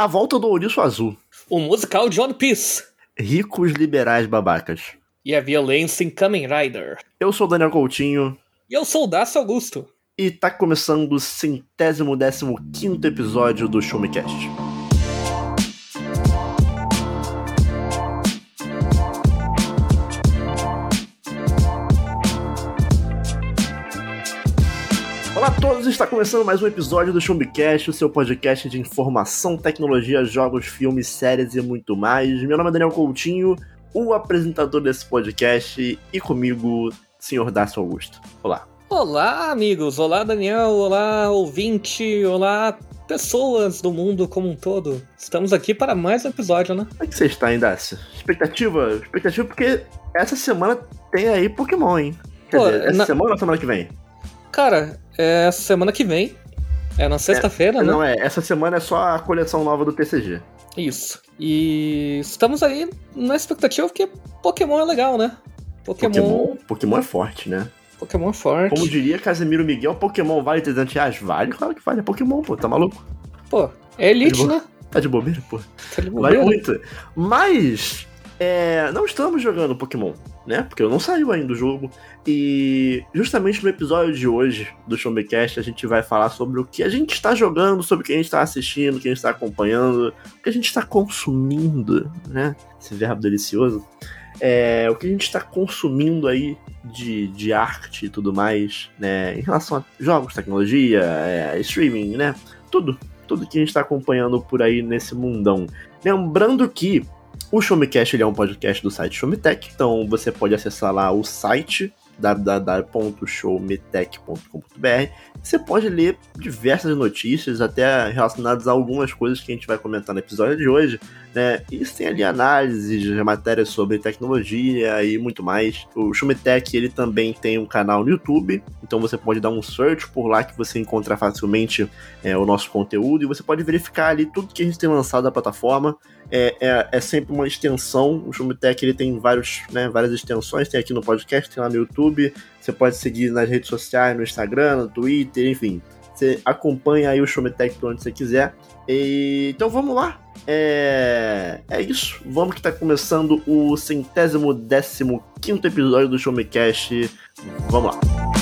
A volta do Ouriço Azul. O musical de One Piece. Ricos liberais babacas. E a violência em Kamen Rider. Eu sou o Daniel Coutinho. E eu sou o Dácio Augusto. E tá começando o centésimo décimo quinto episódio do Show todos, está começando mais um episódio do Chumbicast, o seu podcast de informação, tecnologia, jogos, filmes, séries e muito mais. Meu nome é Daniel Coutinho, o apresentador desse podcast, e comigo, senhor Dácio Augusto. Olá. Olá, amigos. Olá, Daniel. Olá, ouvinte. Olá, pessoas do mundo como um todo. Estamos aqui para mais um episódio, né? Como é que você está, hein, Dácio? Expectativa? Expectativa porque essa semana tem aí Pokémon, hein? Quer Pô, dizer, essa na- semana ou semana que vem? Cara, é semana que vem. É na sexta-feira, né? Não é, essa semana é só a coleção nova do TCG. Isso. E estamos aí na expectativa porque Pokémon é legal, né? Pokémon, Pokémon, Pokémon é forte, né? Pokémon é forte. Como diria Casemiro Miguel, Pokémon vale 300 reais? Vale, claro que vale. É Pokémon, pô, tá maluco? Pô, é Elite, Tá né? Tá de bobeira, pô. Tá de Vale bobeira. muito. Mas, é, não estamos jogando Pokémon, né? Porque não saiu ainda o jogo. E justamente no episódio de hoje do Showmecast a gente vai falar sobre o que a gente está jogando, sobre o que a gente está assistindo, o que a gente está acompanhando, o que a gente está consumindo, né? Esse verbo delicioso. É, o que a gente está consumindo aí de, de arte e tudo mais, né? Em relação a jogos, tecnologia, é, streaming, né? Tudo. Tudo que a gente está acompanhando por aí nesse mundão. Lembrando que o Showmecast ele é um podcast do site Showmetech, então você pode acessar lá o site www.showmetech.com.br. Você pode ler diversas notícias, até relacionadas a algumas coisas que a gente vai comentar no episódio de hoje. Né? E tem ali análises, matérias sobre tecnologia e muito mais. O Showmetech ele também tem um canal no YouTube, então você pode dar um search por lá que você encontra facilmente é, o nosso conteúdo e você pode verificar ali tudo que a gente tem lançado na plataforma é, é, é sempre uma extensão. O Shumitech ele tem vários, né, várias extensões, tem aqui no podcast, tem lá no YouTube. Você pode seguir nas redes sociais, no Instagram, no Twitter, enfim. Você acompanha aí o Shumitech por onde você quiser. E, então vamos lá. É, é isso. Vamos que tá começando o centésimo décimo quinto episódio do Show Me Cast. Vamos lá.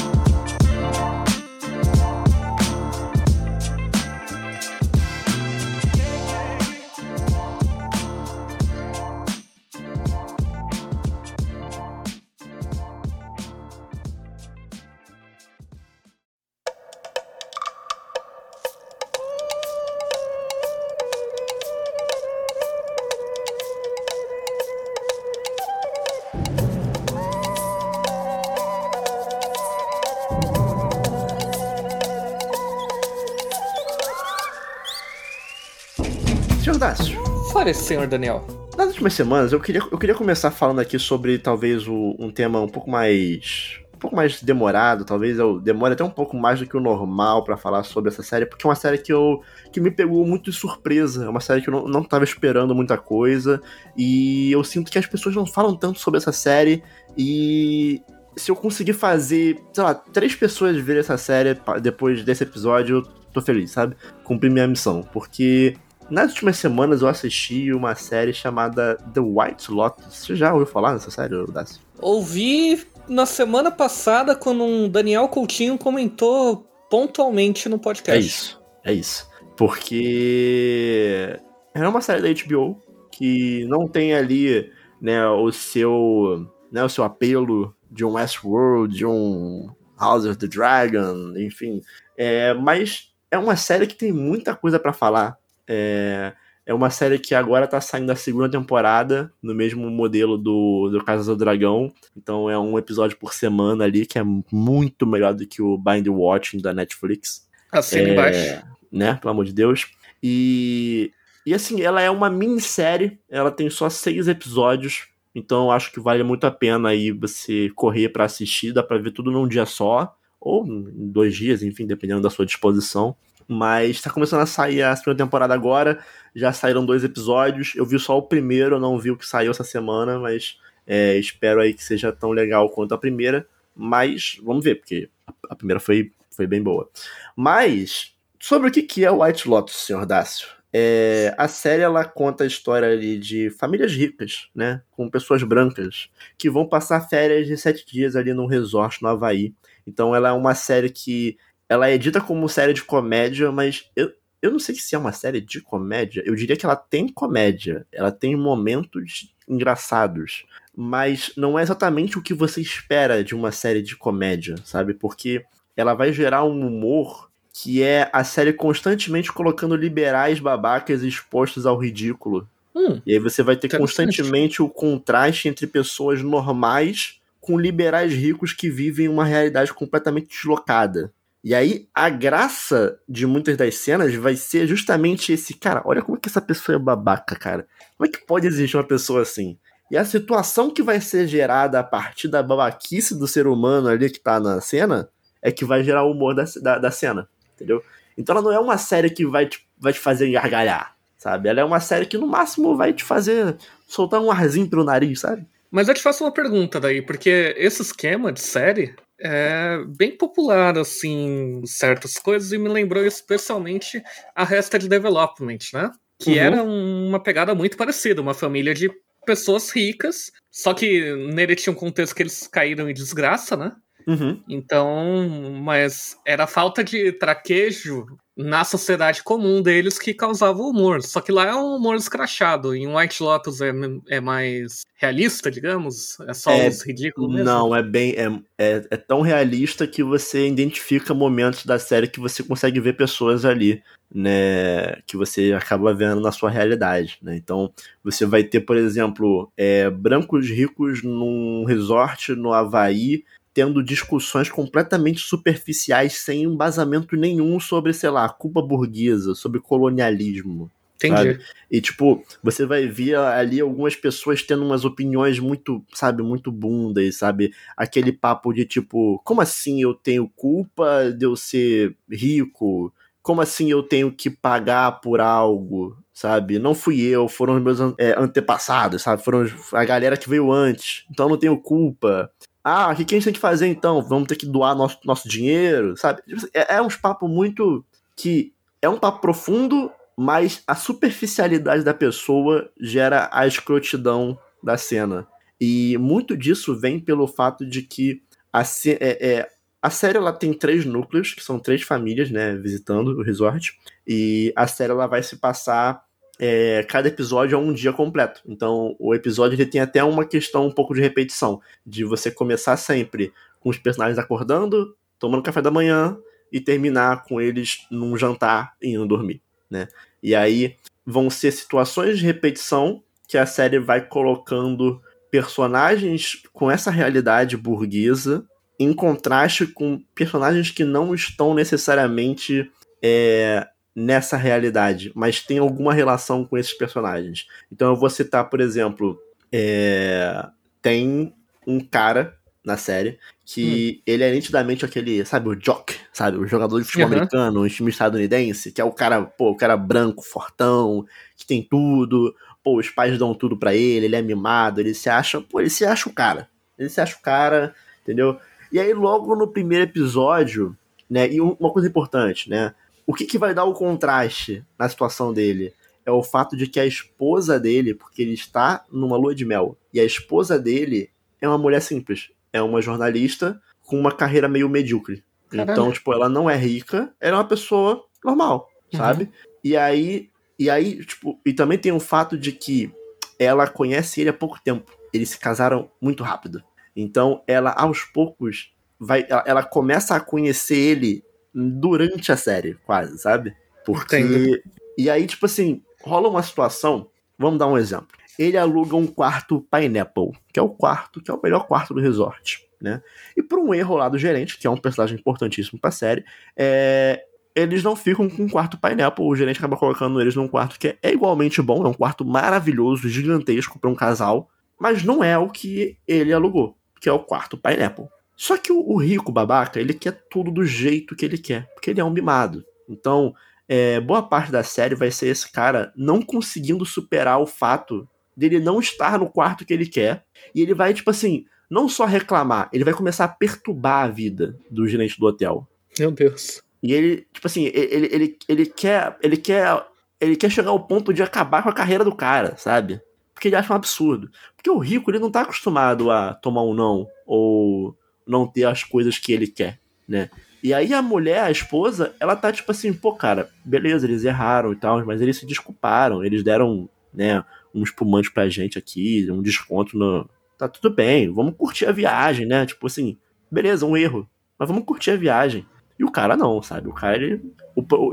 Senhor Daniel. Nas últimas semanas, eu queria, eu queria começar falando aqui sobre talvez o- um tema um pouco mais. um pouco mais demorado, talvez eu demore até um pouco mais do que o normal pra falar sobre essa série, porque é uma série que eu que me pegou muito de surpresa, é uma série que eu não, não tava esperando muita coisa, e eu sinto que as pessoas não falam tanto sobre essa série, e se eu conseguir fazer, sei lá, três pessoas verem essa série depois desse episódio, eu tô feliz, sabe? Cumpri minha missão, porque nas últimas semanas eu assisti uma série chamada The White Lotus. Você já ouviu falar nessa série, Dácio? Ouvi na semana passada quando um Daniel Coutinho comentou pontualmente no podcast. É isso, é isso. Porque é uma série da HBO que não tem ali, né, o seu, né, o seu apelo de um Westworld, de um House of the Dragon, enfim. É, mas é uma série que tem muita coisa pra falar. É, é uma série que agora tá saindo a segunda temporada, no mesmo modelo do, do Casa do Dragão. Então é um episódio por semana ali, que é muito melhor do que o Bind Watching da Netflix Assina É, embaixo. né? Pelo amor de Deus. E, e assim, ela é uma minissérie, ela tem só seis episódios, então eu acho que vale muito a pena aí você correr pra assistir, dá pra ver tudo num dia só, ou em dois dias, enfim, dependendo da sua disposição. Mas tá começando a sair a segunda temporada agora, já saíram dois episódios, eu vi só o primeiro, eu não vi o que saiu essa semana, mas é, espero aí que seja tão legal quanto a primeira. Mas vamos ver, porque a- primeira foi, foi bem boa. Mas, sobre o que que é White Lotus, senhor Dácio? É, a série ela conta a história ali de famílias ricas, né? Com pessoas brancas, que vão passar férias de sete dias ali num resort no Havaí. Então ela é uma série que. Ela é dita como série de comédia, mas eu, eu não sei se é uma série de comédia. Eu diria que ela tem comédia. Ela tem momentos engraçados. Mas não é exatamente o que você espera de uma série de comédia, sabe? Porque ela vai gerar um humor que é a série constantemente colocando liberais babacas expostos ao ridículo. Hum, e aí você vai ter constantemente o contraste entre pessoas normais com liberais ricos que vivem uma realidade completamente deslocada. E aí, a graça de muitas das cenas vai ser justamente esse, cara, olha como é que essa pessoa é babaca, cara. Como é que pode existir uma pessoa assim? E a situação que vai ser gerada a partir da babaquice do ser humano ali que tá na cena é que vai gerar o humor da, da, da cena, entendeu? Então ela não é uma série que vai te, vai te fazer gargalhar, sabe? Ela é uma série que no máximo vai te fazer soltar um arzinho pelo nariz, sabe? Mas eu te faço uma pergunta daí, porque esse esquema de série é bem popular, assim, certas coisas, e me lembrou especialmente a Rested Development, né? Que uhum. era uma pegada muito parecida, uma família de pessoas ricas, só que nele tinha um contexto que eles caíram em desgraça, né? Uhum. Então, mas era falta de traquejo na sociedade comum deles que causava o humor. Só que lá é um humor escrachado. Em White Lotus é, é mais realista, digamos? É só é, os ridículos mesmo? Não, é bem. É, é, é, tão realista que você identifica momentos da série que você consegue ver pessoas ali, né? Que você acaba vendo na sua realidade, né? Então, você vai ter, por exemplo, é, brancos ricos num resort no Havaí tendo discussões completamente superficiais, sem embasamento nenhum sobre, sei lá, culpa burguesa, sobre colonialismo. Entendi. Sabe? E, tipo, você vai ver ali algumas pessoas tendo umas opiniões muito, sabe, muito bundas, sabe? Aquele papo de, tipo, como assim eu tenho culpa de eu ser rico? Como assim eu tenho que pagar por algo? Sabe? Não fui eu, foram os meus é, antepassados, sabe? Foram a galera que veio antes. Então eu não tenho culpa. Ah, o que, a gente tem que fazer então? Vamos ter que doar nosso, nosso dinheiro, sabe? Tipo assim, é, é uns papo muito. que é um papo profundo, mas a superficialidade da pessoa gera a escrotidão da cena. E muito disso vem pelo fato de que a, é, é, a série ela tem três núcleos, que são três famílias, né, visitando o resort. E a série ela vai se passar é, cada episódio é um dia completo. Então, o episódio ele tem até uma questão um pouco de repetição, de você começar sempre com os personagens acordando, tomando café da manhã e terminar com eles num jantar e indo dormir, né? E aí vão ser situações de repetição que a série vai colocando personagens com essa realidade burguesa em contraste com personagens que não estão necessariamente é, nessa realidade, mas tem alguma relação com esses personagens. Então eu vou citar, por exemplo, é... tem um cara na série que hum. ele é nitidamente aquele, sabe, o jock, sabe, o jogador de futebol uhum. americano, um time estadunidense, que é o cara, pô, o cara branco, fortão, que tem tudo, pô, os pais dão tudo para ele, ele é mimado, ele se acha, pô, ele se acha o cara. Ele se acha o cara, entendeu? E aí logo no primeiro episódio, né, e uma coisa importante, né, o que, que vai dar o contraste na situação dele? É o fato de que a esposa dele, porque ele está numa lua de mel, e a esposa dele é uma mulher simples. É uma jornalista com uma carreira meio medíocre. Caramba. Então, tipo, ela não é rica, ela é uma pessoa normal, uhum. sabe? E aí, e aí, tipo, e também tem o fato de que ela conhece ele há pouco tempo. Eles se casaram muito rápido. Então, ela aos poucos vai ela, ela começa a conhecer ele durante a série, quase, sabe? Porque. Entendo. E aí, tipo assim, rola uma situação. Vamos dar um exemplo. Ele aluga um quarto Pineapple, que é o quarto, que é o melhor quarto do resort, né? E por um erro lá do gerente, que é um personagem importantíssimo pra série, é, eles não ficam com um quarto Pineapple. O gerente acaba colocando eles num quarto que é igualmente bom, é um quarto maravilhoso, gigantesco para um casal, mas não é o que ele alugou, que é o quarto Pineapple. Só que o, o, rico babaca, ele quer tudo do jeito que ele quer, porque ele é um mimado. Então, é, boa parte da série vai ser esse cara não conseguindo superar o fato dele não estar no quarto que ele quer. E ele vai, tipo assim, não só reclamar, ele vai começar a perturbar a vida do gerente do hotel. Meu Deus. E ele, tipo assim, ele, ele, ele quer. Ele quer ele quer chegar ao ponto de acabar com a carreira do cara, sabe? Porque ele acha um absurdo. Porque o rico, ele não tá acostumado a tomar um não, ou não ter as coisas que ele quer, né? E aí a mulher, a esposa, ela tá tipo assim, pô, cara, beleza, eles erraram e tal, mas eles se desculparam, eles deram, né, um espumante pra gente aqui, um desconto no. Tá tudo bem, vamos curtir a viagem, né? Tipo assim, beleza, um erro, mas vamos curtir a viagem. E o cara não, sabe? O cara, ele,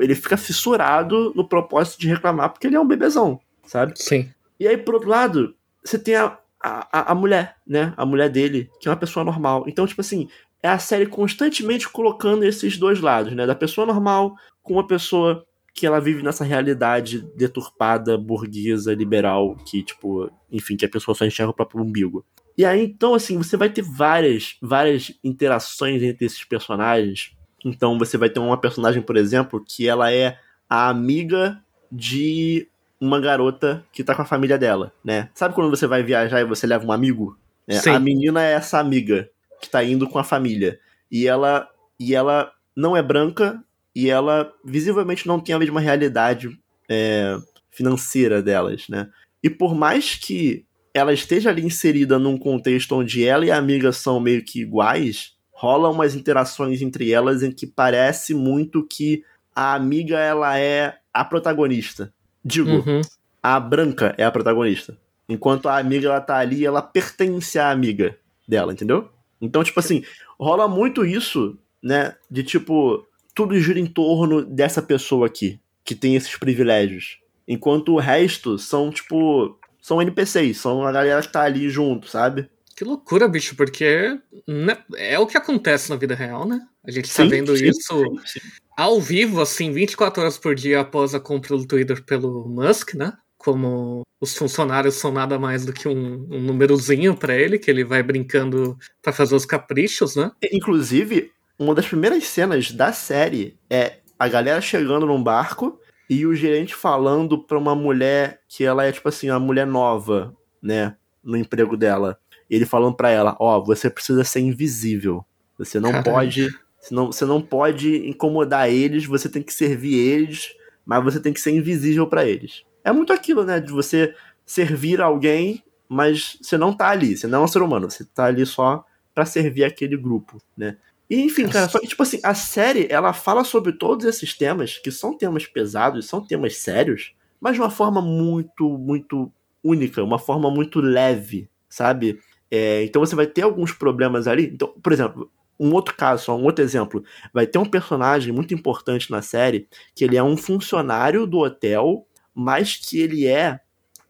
ele fica fissurado no propósito de reclamar porque ele é um bebezão, sabe? Sim. E aí, por outro lado, você tem a, a, a mulher, né? A mulher dele, que é uma pessoa normal. Então, tipo assim, é a série constantemente colocando esses dois lados, né? Da pessoa normal com uma pessoa que ela vive nessa realidade deturpada, burguesa, liberal, que, tipo, enfim, que a pessoa só enxerga o próprio umbigo. E aí, então, assim, você vai ter várias, várias interações entre esses personagens. Então, você vai ter uma personagem, por exemplo, que ela é a amiga de uma garota que tá com a família dela, né? Sabe quando você vai viajar e você leva um amigo? É, a menina é essa amiga que tá indo com a família. E ela, e ela não é branca e ela visivelmente não tem a mesma realidade é, financeira delas, né? E por mais que ela esteja ali inserida num contexto onde ela e a amiga são meio que iguais, rola umas interações entre elas em que parece muito que a amiga ela é a protagonista. Digo, uhum. a branca é a protagonista. Enquanto a amiga ela tá ali, ela pertence à amiga dela, entendeu? Então, tipo assim, rola muito isso, né? De tipo, tudo gira em torno dessa pessoa aqui, que tem esses privilégios. Enquanto o resto são, tipo, são NPCs, são a galera que tá ali junto, sabe? Que loucura, bicho, porque né, é o que acontece na vida real, né? A gente tá sim, tá vendo sim, isso sim, ao vivo, assim, 24 horas por dia após a compra do Twitter pelo Musk, né? como os funcionários são nada mais do que um, um númerozinho para ele, que ele vai brincando para fazer os caprichos, né? Inclusive, uma das primeiras cenas da série é a galera chegando num barco e o gerente falando pra uma mulher que ela é, tipo assim, uma mulher nova, né? No emprego dela. Ele falando pra ela, ó, oh, você precisa ser invisível. Você não Caramba. pode. Você não, você não pode incomodar eles, você tem que servir eles, mas você tem que ser invisível para eles é muito aquilo, né? De você servir alguém, mas você não tá ali, você não é um ser humano, você tá ali só para servir aquele grupo, né? E, enfim, cara, só que, tipo assim, a série, ela fala sobre todos esses temas, que são temas pesados, são temas sérios, mas de uma forma muito, muito única, uma forma muito leve, sabe? É, então você vai ter alguns problemas ali. Então, por exemplo, um outro caso, só um outro exemplo, vai ter um personagem muito importante na série, que ele é um funcionário do hotel mas que ele é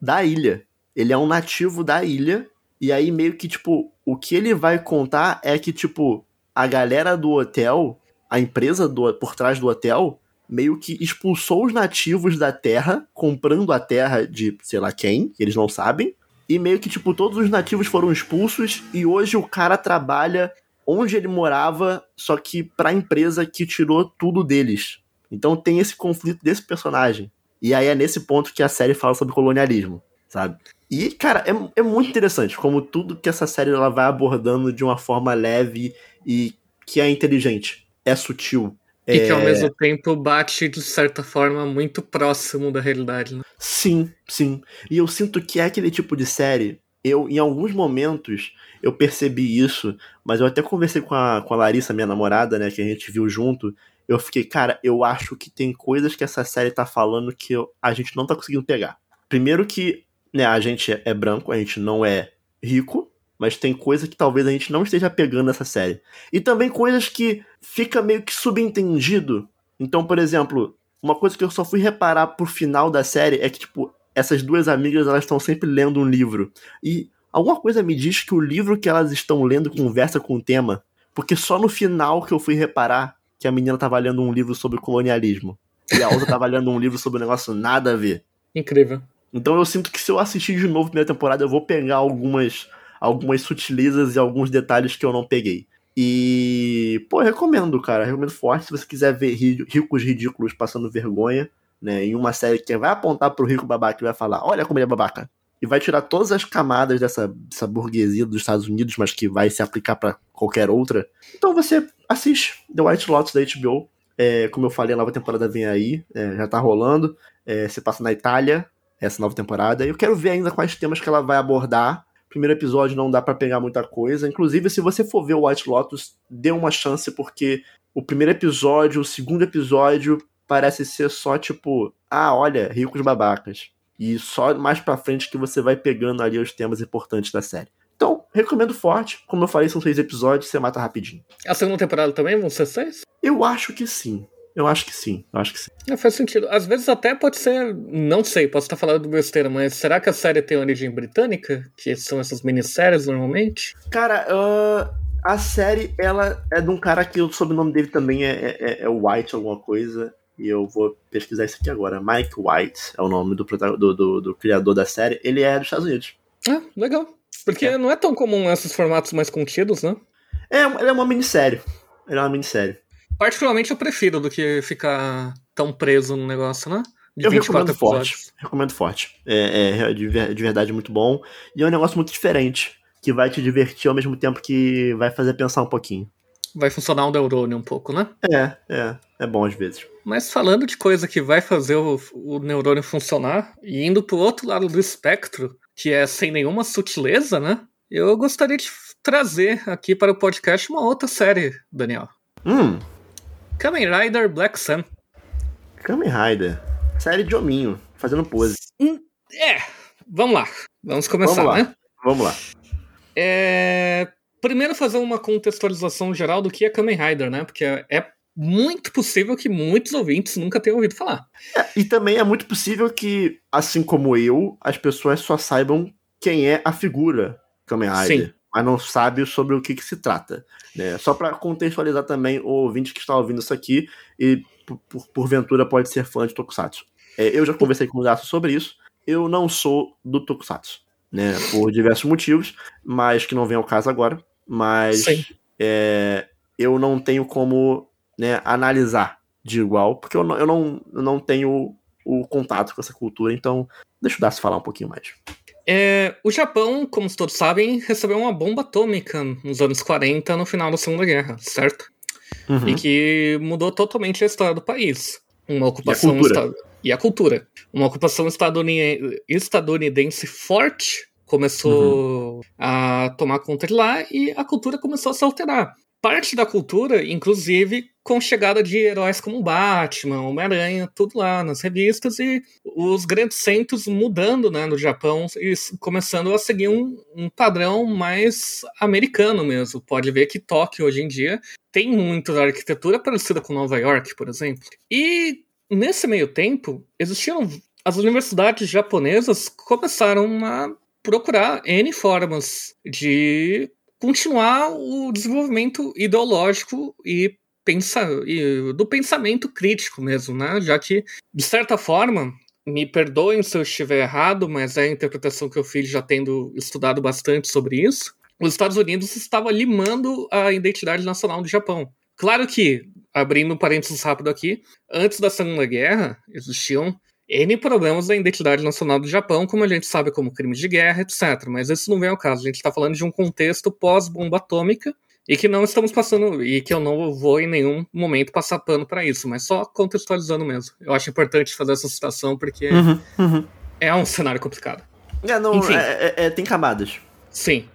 da ilha. Ele é um nativo da ilha. E aí, meio que, tipo, o que ele vai contar é que, tipo, a galera do hotel, a empresa do, por trás do hotel, meio que expulsou os nativos da terra, comprando a terra de sei lá quem, que eles não sabem. E meio que, tipo, todos os nativos foram expulsos e hoje o cara trabalha onde ele morava, só que pra empresa que tirou tudo deles. Então tem esse conflito desse personagem. E aí é nesse ponto que a série fala sobre colonialismo, sabe? E, cara, é, é muito interessante como tudo que essa série ela vai abordando de uma forma leve e que é inteligente, é sutil. E é... que ao é mesmo tempo bate, de certa forma, muito próximo da realidade, né? Sim, sim. E eu sinto que é aquele tipo de série. Eu, em alguns momentos, eu percebi isso, mas eu até conversei com a, com a Larissa, minha namorada, né, que a gente viu junto, eu fiquei, cara, eu acho que tem coisas que essa série tá falando que eu, a gente não tá conseguindo pegar. Primeiro que, né, a gente é branco, a gente não é rico, mas tem coisa que talvez a gente não esteja pegando nessa série. E também coisas que fica meio que subentendido. Então, por exemplo, uma coisa que eu só fui reparar pro final da série é que, tipo, essas duas amigas, elas estão sempre lendo um livro. E alguma coisa me diz que o livro que elas estão lendo conversa com o tema. Porque só no final que eu fui reparar que a menina tava lendo um livro sobre colonialismo. E a outra tava lendo um livro sobre um negócio nada a ver. Incrível. Então eu sinto que se eu assistir de novo a primeira temporada, eu vou pegar algumas, algumas sutilezas e alguns detalhes que eu não peguei. E, pô, recomendo, cara. Recomendo forte se você quiser ver ricos ridículos passando vergonha, né? Em uma série que vai apontar pro rico babaca e vai falar: olha como ele é babaca e vai tirar todas as camadas dessa, dessa burguesia dos Estados Unidos, mas que vai se aplicar para qualquer outra. Então você assiste The White Lotus da HBO. É, como eu falei, a nova temporada vem aí, é, já tá rolando. É, passa na Itália, essa nova temporada. Eu quero ver ainda quais temas que ela vai abordar. Primeiro episódio não dá para pegar muita coisa. Inclusive, se você for ver o White Lotus, dê uma chance, porque o primeiro episódio, o segundo episódio, parece ser só tipo, ah, olha, ricos babacas. E só mais pra frente que você vai pegando ali os temas importantes da série. Então, recomendo forte. Como eu falei, são seis episódios, você mata rapidinho. A segunda temporada também vão ser seis? Eu acho que sim. Eu acho que sim, eu acho que sim. É, faz sentido. Às vezes até pode ser, não sei, posso estar falando besteira, mas será que a série tem origem britânica? Que são essas minisséries normalmente? Cara, uh, a série, ela é de um cara que o sobrenome dele também é, é, é White, alguma coisa. E eu vou pesquisar isso aqui agora. Mike White é o nome do, do, do, do criador da série. Ele é dos Estados Unidos. Ah, legal. Porque é. não é tão comum esses formatos mais contidos, né? É, ele é uma minissérie. Ele é uma minissérie. Particularmente eu prefiro do que ficar tão preso no negócio, né? De eu recomendo episódios. forte. Recomendo forte. É, é de, de verdade muito bom. E é um negócio muito diferente. Que vai te divertir ao mesmo tempo que vai fazer pensar um pouquinho. Vai funcionar o neurônio um pouco, né? É, é. É bom às vezes. Mas falando de coisa que vai fazer o, o neurônio funcionar, e indo pro outro lado do espectro, que é sem nenhuma sutileza, né? Eu gostaria de trazer aqui para o podcast uma outra série, Daniel. Hum. Kamen Rider Black Sun. Kamen Rider. Série de hominho, fazendo pose. Hum, é, vamos lá. Vamos começar, vamos lá. né? Vamos lá. É... Primeiro fazer uma contextualização geral do que é Kamen Rider, né? Porque é muito possível que muitos ouvintes nunca tenham ouvido falar. É, e também é muito possível que, assim como eu, as pessoas só saibam quem é a figura Kamen Rider. Sim. Mas não sabe sobre o que, que se trata. Né? Só para contextualizar também o ouvinte que está ouvindo isso aqui e por, por, porventura pode ser fã de Tokusatsu. É, eu já conversei com o Daço sobre isso. Eu não sou do Tokusatsu, né? Por diversos motivos, mas que não vem ao caso agora. Mas é, eu não tenho como né, analisar de igual, porque eu não, eu não, eu não tenho o contato com essa cultura, então deixa o Darcy falar um pouquinho mais. É, o Japão, como todos sabem, recebeu uma bomba atômica nos anos 40, no final da Segunda Guerra, certo? Uhum. E que mudou totalmente a história do país. Uma ocupação. E a, e a cultura. Uma ocupação estadunidense, estadunidense forte começou uhum. a tomar conta de lá e a cultura começou a se alterar parte da cultura, inclusive com chegada de heróis como Batman, Homem-Aranha, tudo lá nas revistas, e os grandes centros mudando né, no Japão e começando a seguir um, um padrão mais americano mesmo. Pode ver que Tóquio hoje em dia tem muito da arquitetura parecida com Nova York, por exemplo. E nesse meio tempo, existiam as universidades japonesas começaram a procurar N formas de continuar o desenvolvimento ideológico e, pensa, e do pensamento crítico mesmo, né? Já que, de certa forma, me perdoem se eu estiver errado, mas é a interpretação que eu fiz já tendo estudado bastante sobre isso. Os Estados Unidos estavam limando a identidade nacional do Japão. Claro que, abrindo um parênteses rápido aqui, antes da Segunda Guerra existiam N problemas da identidade nacional do Japão, como a gente sabe, como crimes de guerra, etc. Mas isso não vem ao caso. A gente está falando de um contexto pós-bomba atômica e que não estamos passando, e que eu não vou em nenhum momento passar pano para isso, mas só contextualizando mesmo. Eu acho importante fazer essa citação porque uhum, uhum. é um cenário complicado. É, não, Enfim, é, é, é, tem camadas. Sim.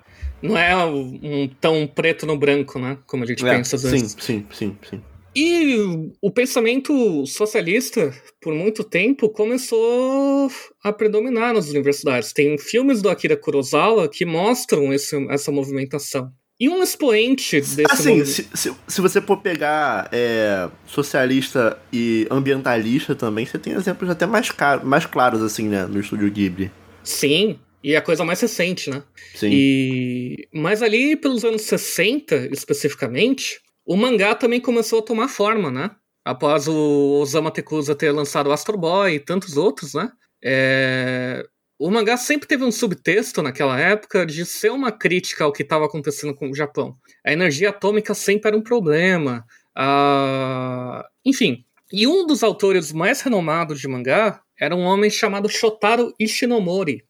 Não é um, tão preto no branco, né? Como a gente é, pensa às vezes. Sim, sim, sim, sim. E o pensamento socialista, por muito tempo, começou a predominar nas universidades. Tem filmes do Akira Kurosawa que mostram esse, essa movimentação. E um expoente desse. Assim, se, se, se, você for pegar é, socialista e ambientalista também, você tem exemplos até mais, mais claros, assim, né, no estúdio Ghibli. Sim, e é a coisa mais recente, né? Sim. E... Mas ali, pelos anos 60, especificamente, o mangá também começou a tomar forma, né? Após o Osamu Tezuka ter lançado Astro Boy e tantos outros, né? É... O mangá sempre teve um subtexto naquela época de ser uma crítica ao que estava acontecendo com o Japão. A energia atômica sempre era um problema. Uh... Enfim. E um dos autores mais renomados de mangá era um homem chamado Shotaro Ishinomori.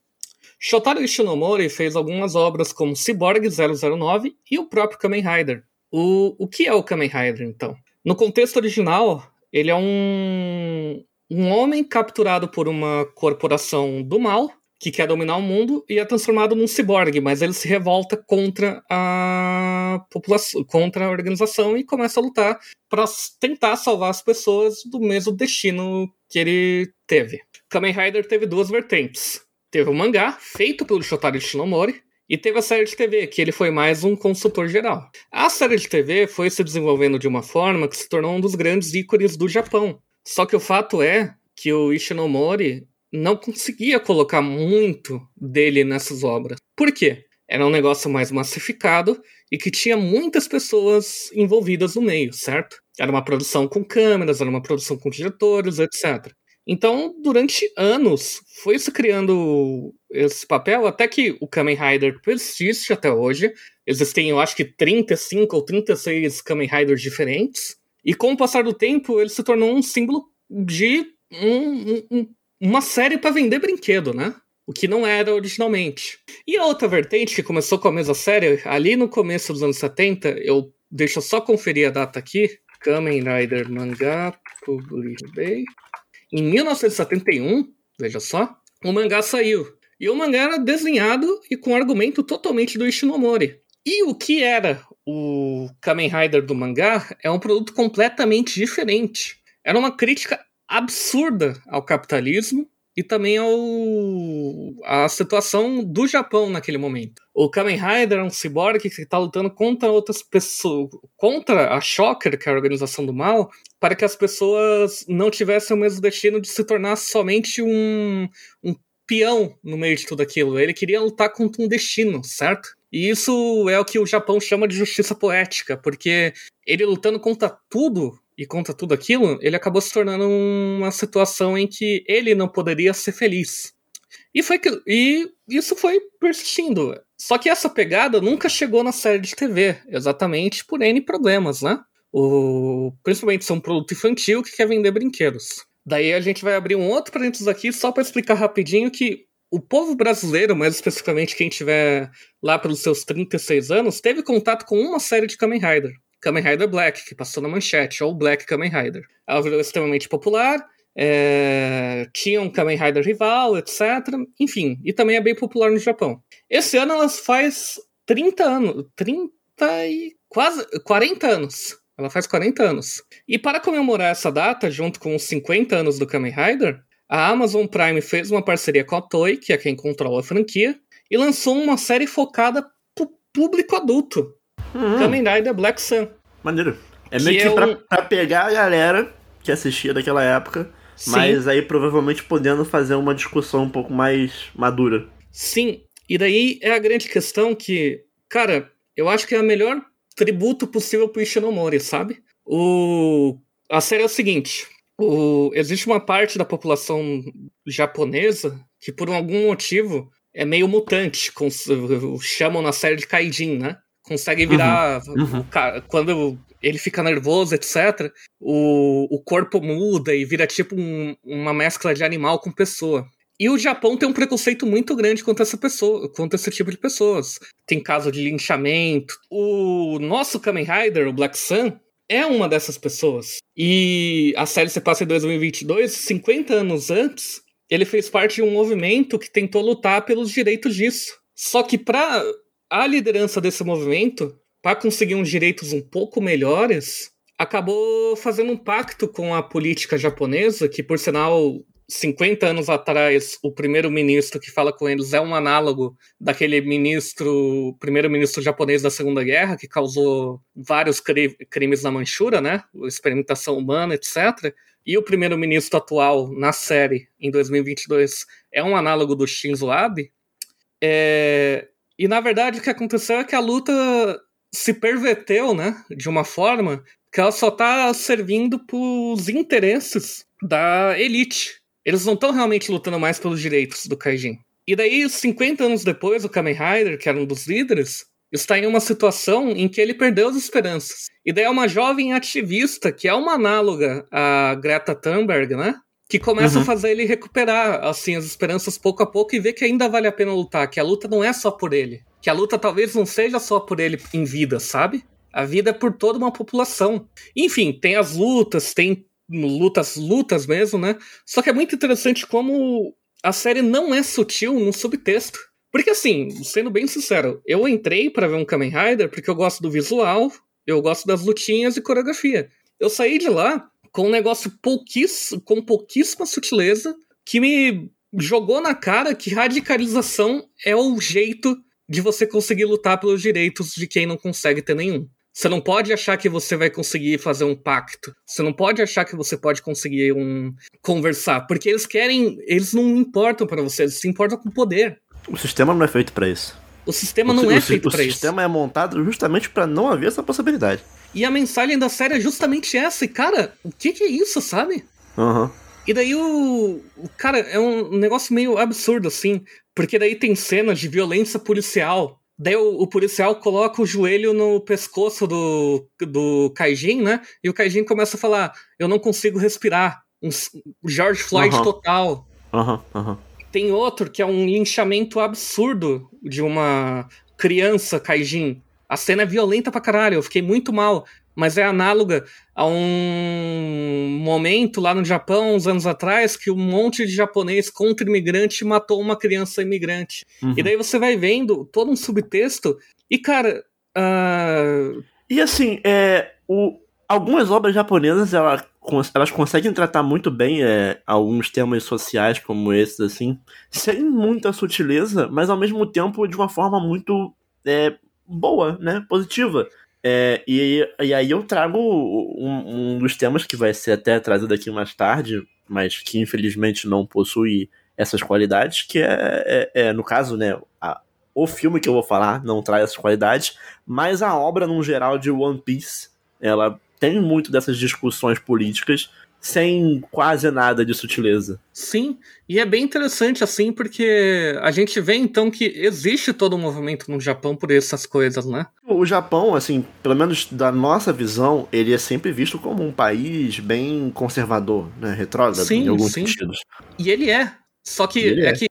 Shotaro Ishinomori fez algumas obras como Cyborg 009 e o próprio Kamen Rider. O, o que é o Kamen Rider, então? No contexto original, ele é um, um homem capturado por uma corporação do mal que quer dominar o mundo e é transformado num ciborgue, mas ele se revolta contra a população, contra a organização e começa a lutar para tentar salvar as pessoas do mesmo destino que ele teve. Kamen Rider teve duas vertentes. Teve o mangá, feito pelo Shotaro Shinomori, e teve a série de TV, que ele foi mais um consultor geral. A série de TV foi se desenvolvendo de uma forma que se tornou um dos grandes ícones do Japão. Só que o fato é que o Ishinomori não conseguia colocar muito dele nessas obras. Por quê? Era um negócio mais massificado e que tinha muitas pessoas envolvidas no meio, certo? Era uma produção com câmeras, era uma produção com diretores, etc. Então, durante anos, foi se criando esse papel, até que o Kamen Rider persiste até hoje. Existem, eu acho que 35 ou 36 Kamen Riders diferentes. E com o passar do tempo, ele se tornou um símbolo de um, um, uma série para vender brinquedo, né? O que não era originalmente. E a outra vertente, que começou com a mesma série, ali no começo dos anos 70, eu deixo eu só conferir a data aqui. Kamen Rider Mangá Publishing Em 1971, veja só, o mangá saiu. E o mangá era desenhado e com argumento totalmente do Ishinomori. E o que era o Kamen Rider do mangá é um produto completamente diferente. Era uma crítica absurda ao capitalismo e também ao a situação do Japão naquele momento. O Kamen Rider é um ciborgue que está lutando contra outras pessoas, contra a Shocker, que é a organização do mal, para que as pessoas não tivessem o mesmo destino de se tornar somente um, um peão no meio de tudo aquilo. Ele queria lutar contra um destino, certo? E isso é o que o Japão chama de justiça poética, porque ele lutando contra tudo e contra tudo aquilo, ele acabou se tornando uma situação em que ele não poderia ser feliz. E, foi e isso foi persistindo. Só que essa pegada nunca chegou na série de TV, exatamente por N problemas, né? O, principalmente ser um produto infantil que quer vender brinquedos. Daí a gente vai abrir um outro parênteses aqui só para explicar rapidinho que o povo brasileiro, mais especificamente quem tiver lá pelos seus 36 anos, teve contato com uma série de Kamen Rider. Kamen Rider Black, que passou na manchete, ou Black Kamen Rider. Ela virou extremamente popular, é... tinha um Kamen Rider rival, etc. Enfim, e também é bem popular no Japão. Esse ano ela faz 30 anos, 30 e quase 40 anos. Ela faz 40 anos. E para comemorar essa data, junto com os 50 anos do Kamen Rider, a Amazon Prime fez uma parceria com a Toei, que é quem controla a franquia, e lançou uma série focada pro público adulto, Uhum. Kamen Rider Black Sun. Maneiro. É meio que, que é pra, um... pra, pegar a galera que assistia daquela época, Sim. mas aí provavelmente podendo fazer uma discussão um pouco mais madura. Sim, e daí é a grande questão que, cara, eu acho que é a melhor tributo possível pro Ishinomori, sabe? O... A série é o seguinte, o... existe uma parte da população japonesa que por algum motivo é meio mutante, com... chamam na série de Kaijin, né? Consegue virar. Uhum. Uhum. Quando ele fica nervoso, etc., o, o corpo muda e vira tipo um, uma mescla de animal com pessoa. E o Japão tem um preconceito muito grande contra essa pessoa, contra esse tipo de pessoas. Tem caso de linchamento. O nosso Kamen Rider, o Black Sun, é uma dessas pessoas. E a série se passa em 2022, 50 anos antes, ele fez parte de um movimento que tentou lutar pelos direitos disso. Só que para a liderança desse movimento, para conseguir uns direitos um pouco melhores, acabou fazendo um pacto com a política japonesa, que por sinal 50 anos atrás, o primeiro-ministro que fala com eles é um análogo daquele ministro, primeiro-ministro japonês da Segunda Guerra, que causou vários cri crimes na Manchura, né? Experimentação humana, etc. E o primeiro-ministro atual na série, em 2022, é um análogo do Shinzo Abe. É, e na verdade o que aconteceu é que a luta se perverteu, né? De uma forma que ela só tá servindo pros interesses da elite. Eles não estão realmente lutando mais pelos direitos do Kaijin. E daí, 50 anos depois, o Kamen Rider, que era um dos líderes, está em uma situação em que ele perdeu as esperanças. E daí é uma jovem ativista, que é uma análoga a Greta Thunberg, né? Que começa uhum. a fazer ele recuperar assim as esperanças pouco a pouco e ver que ainda vale a pena lutar, que a luta não é só por ele, que a luta talvez não seja só por ele em vida, sabe? A vida é por toda uma população. Enfim, tem as lutas, tem lutas, lutas mesmo, né? Só que é muito interessante como a série não é sutil no subtexto. Porque assim, sendo bem sincero, eu entrei para ver um Kamen Rider porque eu gosto do visual, eu gosto das lutinhas e coreografia. Eu saí de lá com um negócio pouquíssimo, com pouquíssima sutileza que me jogou na cara que radicalização é o jeito de você conseguir lutar pelos direitos de quem não consegue ter nenhum. Você não pode achar que você vai conseguir fazer um pacto. Você não pode achar que você pode conseguir um conversar, porque eles querem, eles não importam para você, eles se importam com poder. O sistema não é feito para isso. O sistema o, não é feito para isso. O sistema é montado justamente para não haver essa possibilidade. E a mensagem da série é justamente essa. E, cara, o que, que é isso, sabe? Aham. Uhum. E daí o, o. Cara, é um negócio meio absurdo, assim. Porque daí tem cenas de violência policial. Daí o, o, policial coloca o joelho no pescoço do, do Kaijin, né? E o Kaijin começa a falar: Eu não consigo respirar. Um George Floyd uhum. total. Aham, uhum, aham. Uhum. Tem outro que é um linchamento absurdo de uma criança Kaijin. A cena é violenta pra caralho, eu fiquei muito mal mas é análoga a um momento lá no Japão, uns anos atrás, que um monte de japonês contra imigrante matou uma criança imigrante. Uhum. E daí você vai vendo todo um subtexto, e cara. Uh... E assim, é, o, algumas obras japonesas ela, elas conseguem tratar muito bem é, alguns temas sociais como esses, assim, sem muita sutileza, mas ao mesmo tempo de uma forma muito é, boa, né? Positiva. É, e, e aí eu trago um, um, dos temas que vai ser até trazido aqui mais tarde, mas que infelizmente não possui essas qualidades, que é, é, é no caso, né, a, o filme que eu vou falar não traz essas qualidades, mas a obra, no geral, de One Piece, ela tem muito dessas discussões políticas sem quase nada de sutileza. Sim, e é bem interessante assim, porque a gente vê então que existe todo um movimento no Japão por essas coisas, né? O Japão, assim, pelo menos da nossa visão, ele é sempre visto como um país bem conservador, né? Retrógrado sim, em alguns sim. sentidos. E ele é. Só que é, é, que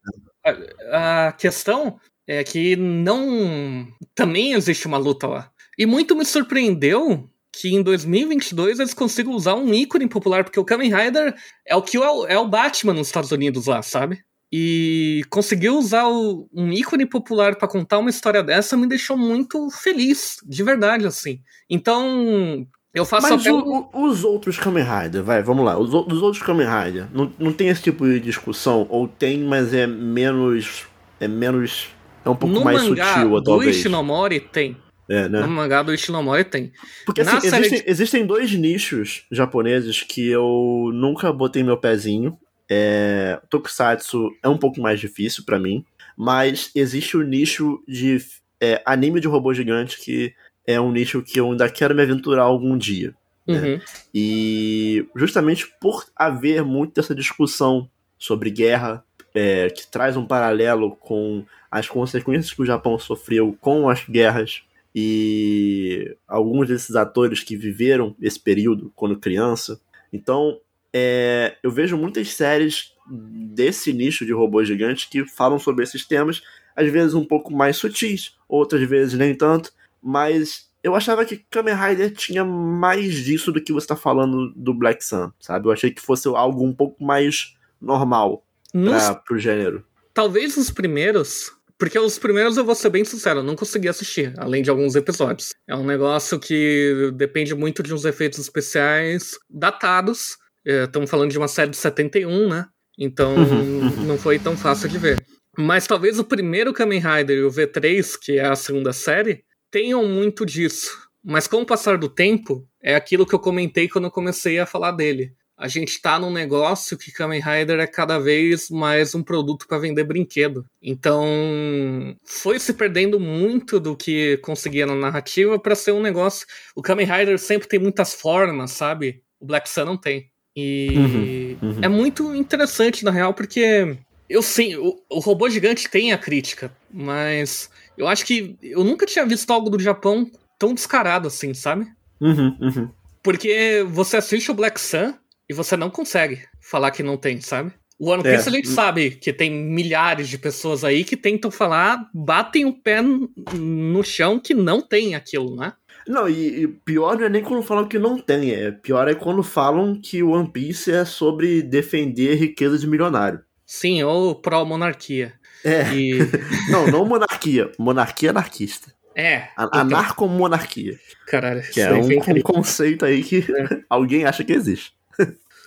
a, a questão é que não. Também existe uma luta lá. E muito me surpreendeu que em 2022 eles consigam usar um ícone popular, porque o Kamen Rider é o que é o, o Batman nos Estados Unidos lá, sabe? E conseguir usar o, um ícone popular para contar uma história dessa me deixou muito feliz, de verdade, assim. Então, eu faço Mas o, os outros Kamen Rider, vai, vamos lá. Os, os outros Kamen Rider, não, não tem esse tipo de discussão? Ou tem, mas é menos. É menos. É um pouco no mais mangá sutil, talvez. No Ishinomori tem. É, né? No mangá do Ishinomori tem. Porque assim, existem, de... existem, dois nichos japoneses que eu nunca botei meu pezinho. É, Tokusatsu é um pouco mais difícil para mim, mas existe o nicho de é, anime de robô gigante que é um nicho que eu ainda quero me aventurar algum dia. Né? Uhum. E justamente por haver muito dessa discussão sobre guerra, é, que traz um paralelo com as consequências que o Japão sofreu com as guerras e alguns desses atores que viveram esse período quando criança. Então, é, eu vejo muitas séries desse nicho de robôs gigantes que falam sobre esses temas, às vezes um pouco mais sutis, outras vezes nem tanto, mas eu achava que Kamen Rider tinha mais disso do que você está falando do Black Sun, sabe? Eu achei que fosse algo um pouco mais normal para o gênero. Talvez os primeiros porque os primeiros, eu vou ser bem sincero, eu não consegui assistir, além de alguns episódios. É um negócio que depende muito de uns efeitos especiais datados. Estamos é, falando de uma série de 71, né? Então uhum, uhum. não foi tão fácil de ver. Mas talvez o primeiro Kamen Rider e o V3, que é a segunda série, tenham muito disso. Mas com o passar do tempo, é aquilo que eu comentei quando eu comecei a falar dele a gente está num negócio que Kamen Rider é cada vez mais um produto para vender brinquedo. Então, foi se perdendo muito do que conseguia na narrativa para ser um negócio. O Kamen Rider sempre tem muitas formas, sabe? O Black Sun não tem. E uhum, uhum. é muito interessante, na real, porque eu sim, o, o robô gigante tem a crítica, mas eu acho que eu nunca tinha visto algo do Japão tão descarado assim, sabe? Uhum, uhum. Porque você assiste o Black Sun e você não consegue falar que não tem, sabe? O One Piece é. a gente sabe que tem milhares de pessoas aí que tentam falar, batem o pé no chão que não tem aquilo, né? Não, e, e, pior não é nem quando falam que não tem, é pior é quando falam que o One Piece é sobre defender riqueza de milionário. Sim, ou pró-monarquia. É. E... não, não monarquia, monarquia anarquista. É. Então... Anarcomonarquia. Caralho, que é um, um, conceito aí que é. alguém acha que existe.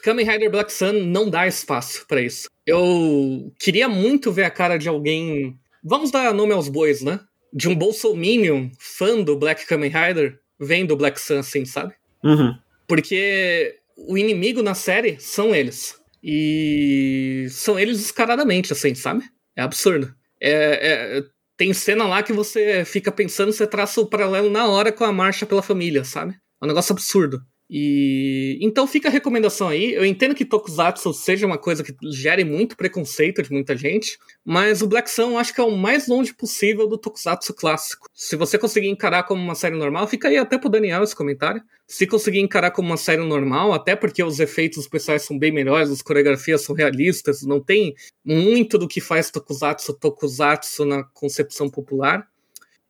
Kamen Rider Black Sun não dá espaço para isso. Eu queria muito ver a cara de alguém. Vamos dar nome aos bois, né? De um Bolsominion fã do Black Kamen Rider vendo Black Sun assim, sabe? Uhum. Porque o inimigo na série são eles. E são eles descaradamente, assim, sabe? É absurdo. É, é, tem cena lá que você fica pensando, você traça o paralelo na hora com a marcha pela família, sabe? É um negócio absurdo. E então fica a recomendação aí. Eu entendo que Tokusatsu seja uma coisa que gere muito preconceito de muita gente, mas o Black Sun eu acho que é o mais longe possível do Tokusatsu clássico. Se você conseguir encarar como uma série normal, fica aí até pro Daniel esse comentário. Se conseguir encarar como uma série normal, até porque os efeitos especiais são bem melhores, as coreografias são realistas, não tem muito do que faz Tokusatsu Tokusatsu na concepção popular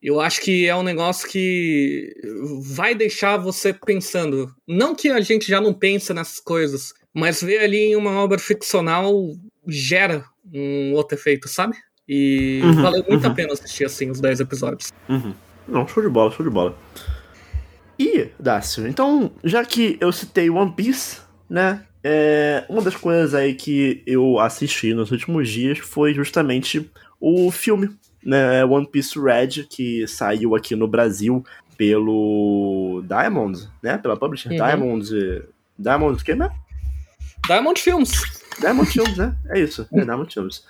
eu acho que é um negócio que vai deixar você pensando. Não que a gente já não pense nessas coisas, mas ver ali em uma obra ficcional gera um outro efeito, sabe? E uhum, valeu muito uhum. a pena assistir assim os 10 episódios. Uhum. Não, show de bola, show de bola. E, Dácio, então, já que eu citei One Piece, né? É, uma das coisas aí que eu assisti nos últimos dias foi justamente o filme né, One Piece Red, que saiu aqui no Brasil pelo Diamond, né? Pela publisher uhum. Diamond. Diamond, quem é? Diamond Films. Diamond Films, né? É isso, é Diamond Films.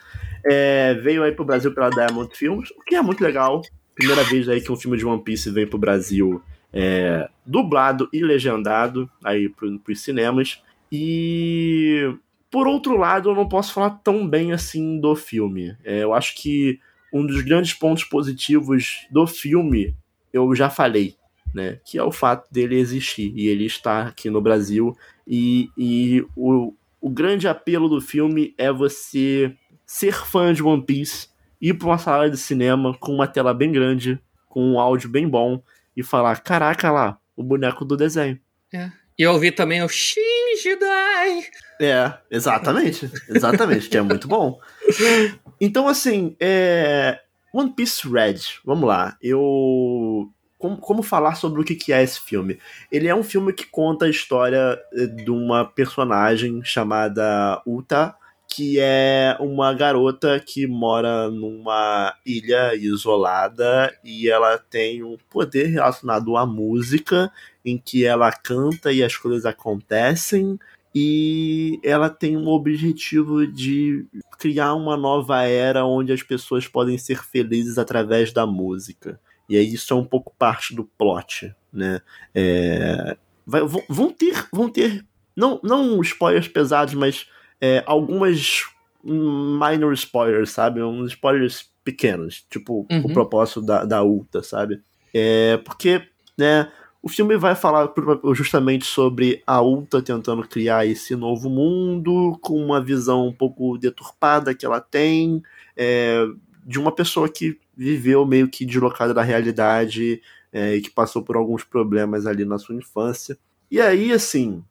É, veio aí pro Brasil pela Diamond Films, o que é muito legal. Primeira vez aí que um filme de One Piece vem pro Brasil é, dublado e legendado aí pro, pros cinemas. E por outro lado, eu não posso falar tão bem assim do filme. É, eu acho que um dos grandes pontos positivos do filme eu já falei, né? Que é o fato dele existir e ele estar aqui no Brasil. E, e o, o grande apelo do filme é você ser fã de One Piece, ir para uma sala de cinema com uma tela bem grande, com um áudio bem bom e falar: caraca lá, o boneco do desenho. É. E eu ouvi também o Shinji Dai. É, exatamente. Exatamente, que é muito bom. Então, assim, é... One Piece Red, vamos lá. Eu. Como, como falar sobre o que, que é esse filme? Ele é um filme que conta a história eh, de uma personagem chamada Uta, que é uma garota que mora numa ilha isolada e ela tem um poder relacionado à música, em que ela canta e as coisas acontecem e ela tem um objetivo de criar uma nova era onde as pessoas podem ser felizes através da música. E aí isso é um pouco parte do plot, né? É, vai, vão ter, vão ter não, não spoilers pesados, mas é, algumas minor spoilers, sabe? Uns spoilers pequenos, tipo uhum. o propósito da, da Ulta, sabe? É, porque, né, o filme vai falar justamente sobre a Ulta tentando criar esse novo mundo, com uma visão um pouco deturpada que ela tem, é, de uma pessoa que viveu meio que deslocada da realidade é, e que passou por alguns problemas ali na sua infância. E aí, assim,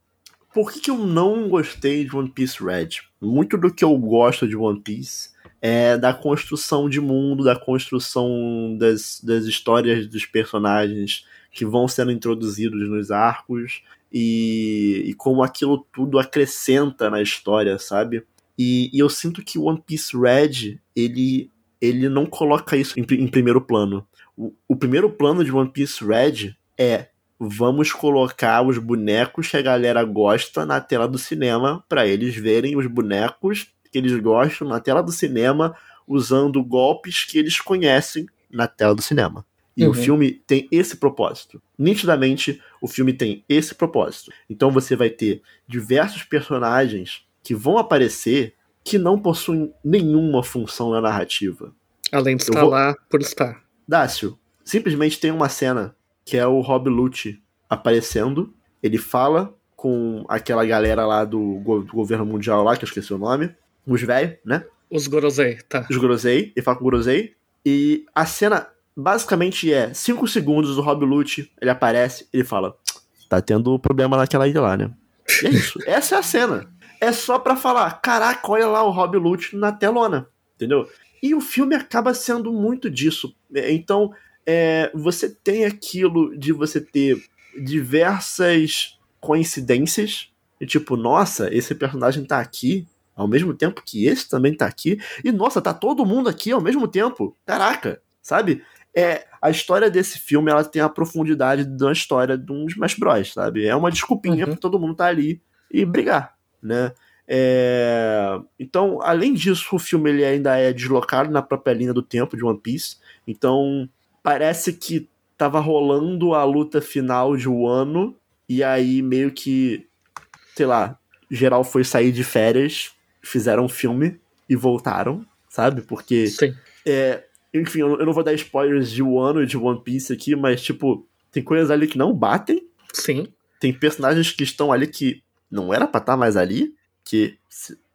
por que, que eu não gostei de One Piece Red? Muito do que eu gosto de One Piece é da construção de mundo, da construção das, das histórias dos personagens que vão sendo introduzidos nos arcos e, e como aquilo tudo acrescenta na história, sabe? E, e, eu sinto que One Piece Red ele, ele não coloca isso em, em primeiro plano. O, o, primeiro plano de One Piece Red é vamos colocar os bonecos que a galera gosta na tela do cinema para eles verem os bonecos que eles gostam na tela do cinema usando golpes que eles conhecem na tela do cinema. E uhum. o filme tem esse propósito. Nitidamente, o filme tem esse propósito. Então você vai ter diversos personagens que vão aparecer que não possuem nenhuma função na narrativa. Além de estar vou... lá por estar. Dácio, simplesmente tem uma cena que é o Rob Lute aparecendo. Ele fala com aquela galera lá do, go do governo mundial lá, que eu esqueci o nome. Os velhos, né? Os Gorosei, tá. Os Gorosei. Ele fala com o Gorosei. E a cena basicamente é 5 segundos o Rob Lute, ele aparece, ele fala: "Tá tendo problema naquela ilha lá, né?" E é isso. Essa é a cena. É só para falar: "Caraca, olha lá o Rob Lute na telona", entendeu? E o filme acaba sendo muito disso. Então, é, você tem aquilo de você ter diversas coincidências. E tipo, nossa, esse personagem tá aqui ao mesmo tempo que esse também tá aqui. E nossa, tá todo mundo aqui ao mesmo tempo. Caraca, sabe? É, a história desse filme ela tem a profundidade da história de uns Smash Bros, sabe? É uma desculpinha uhum. pra todo mundo tá ali e brigar, né? É... Então, além disso, o filme ele ainda é deslocado na própria linha do tempo de One Piece. Então, parece que tava rolando a luta final de Wano e aí meio que, sei lá, geral foi sair de férias, fizeram um filme e voltaram, sabe? Porque Sim. é, enfim, eu não vou dar spoilers de Wano e de One Piece aqui, mas tipo, tem coisas ali que não batem. Sim. Tem personagens que estão ali que não era pra estar tá mais ali, que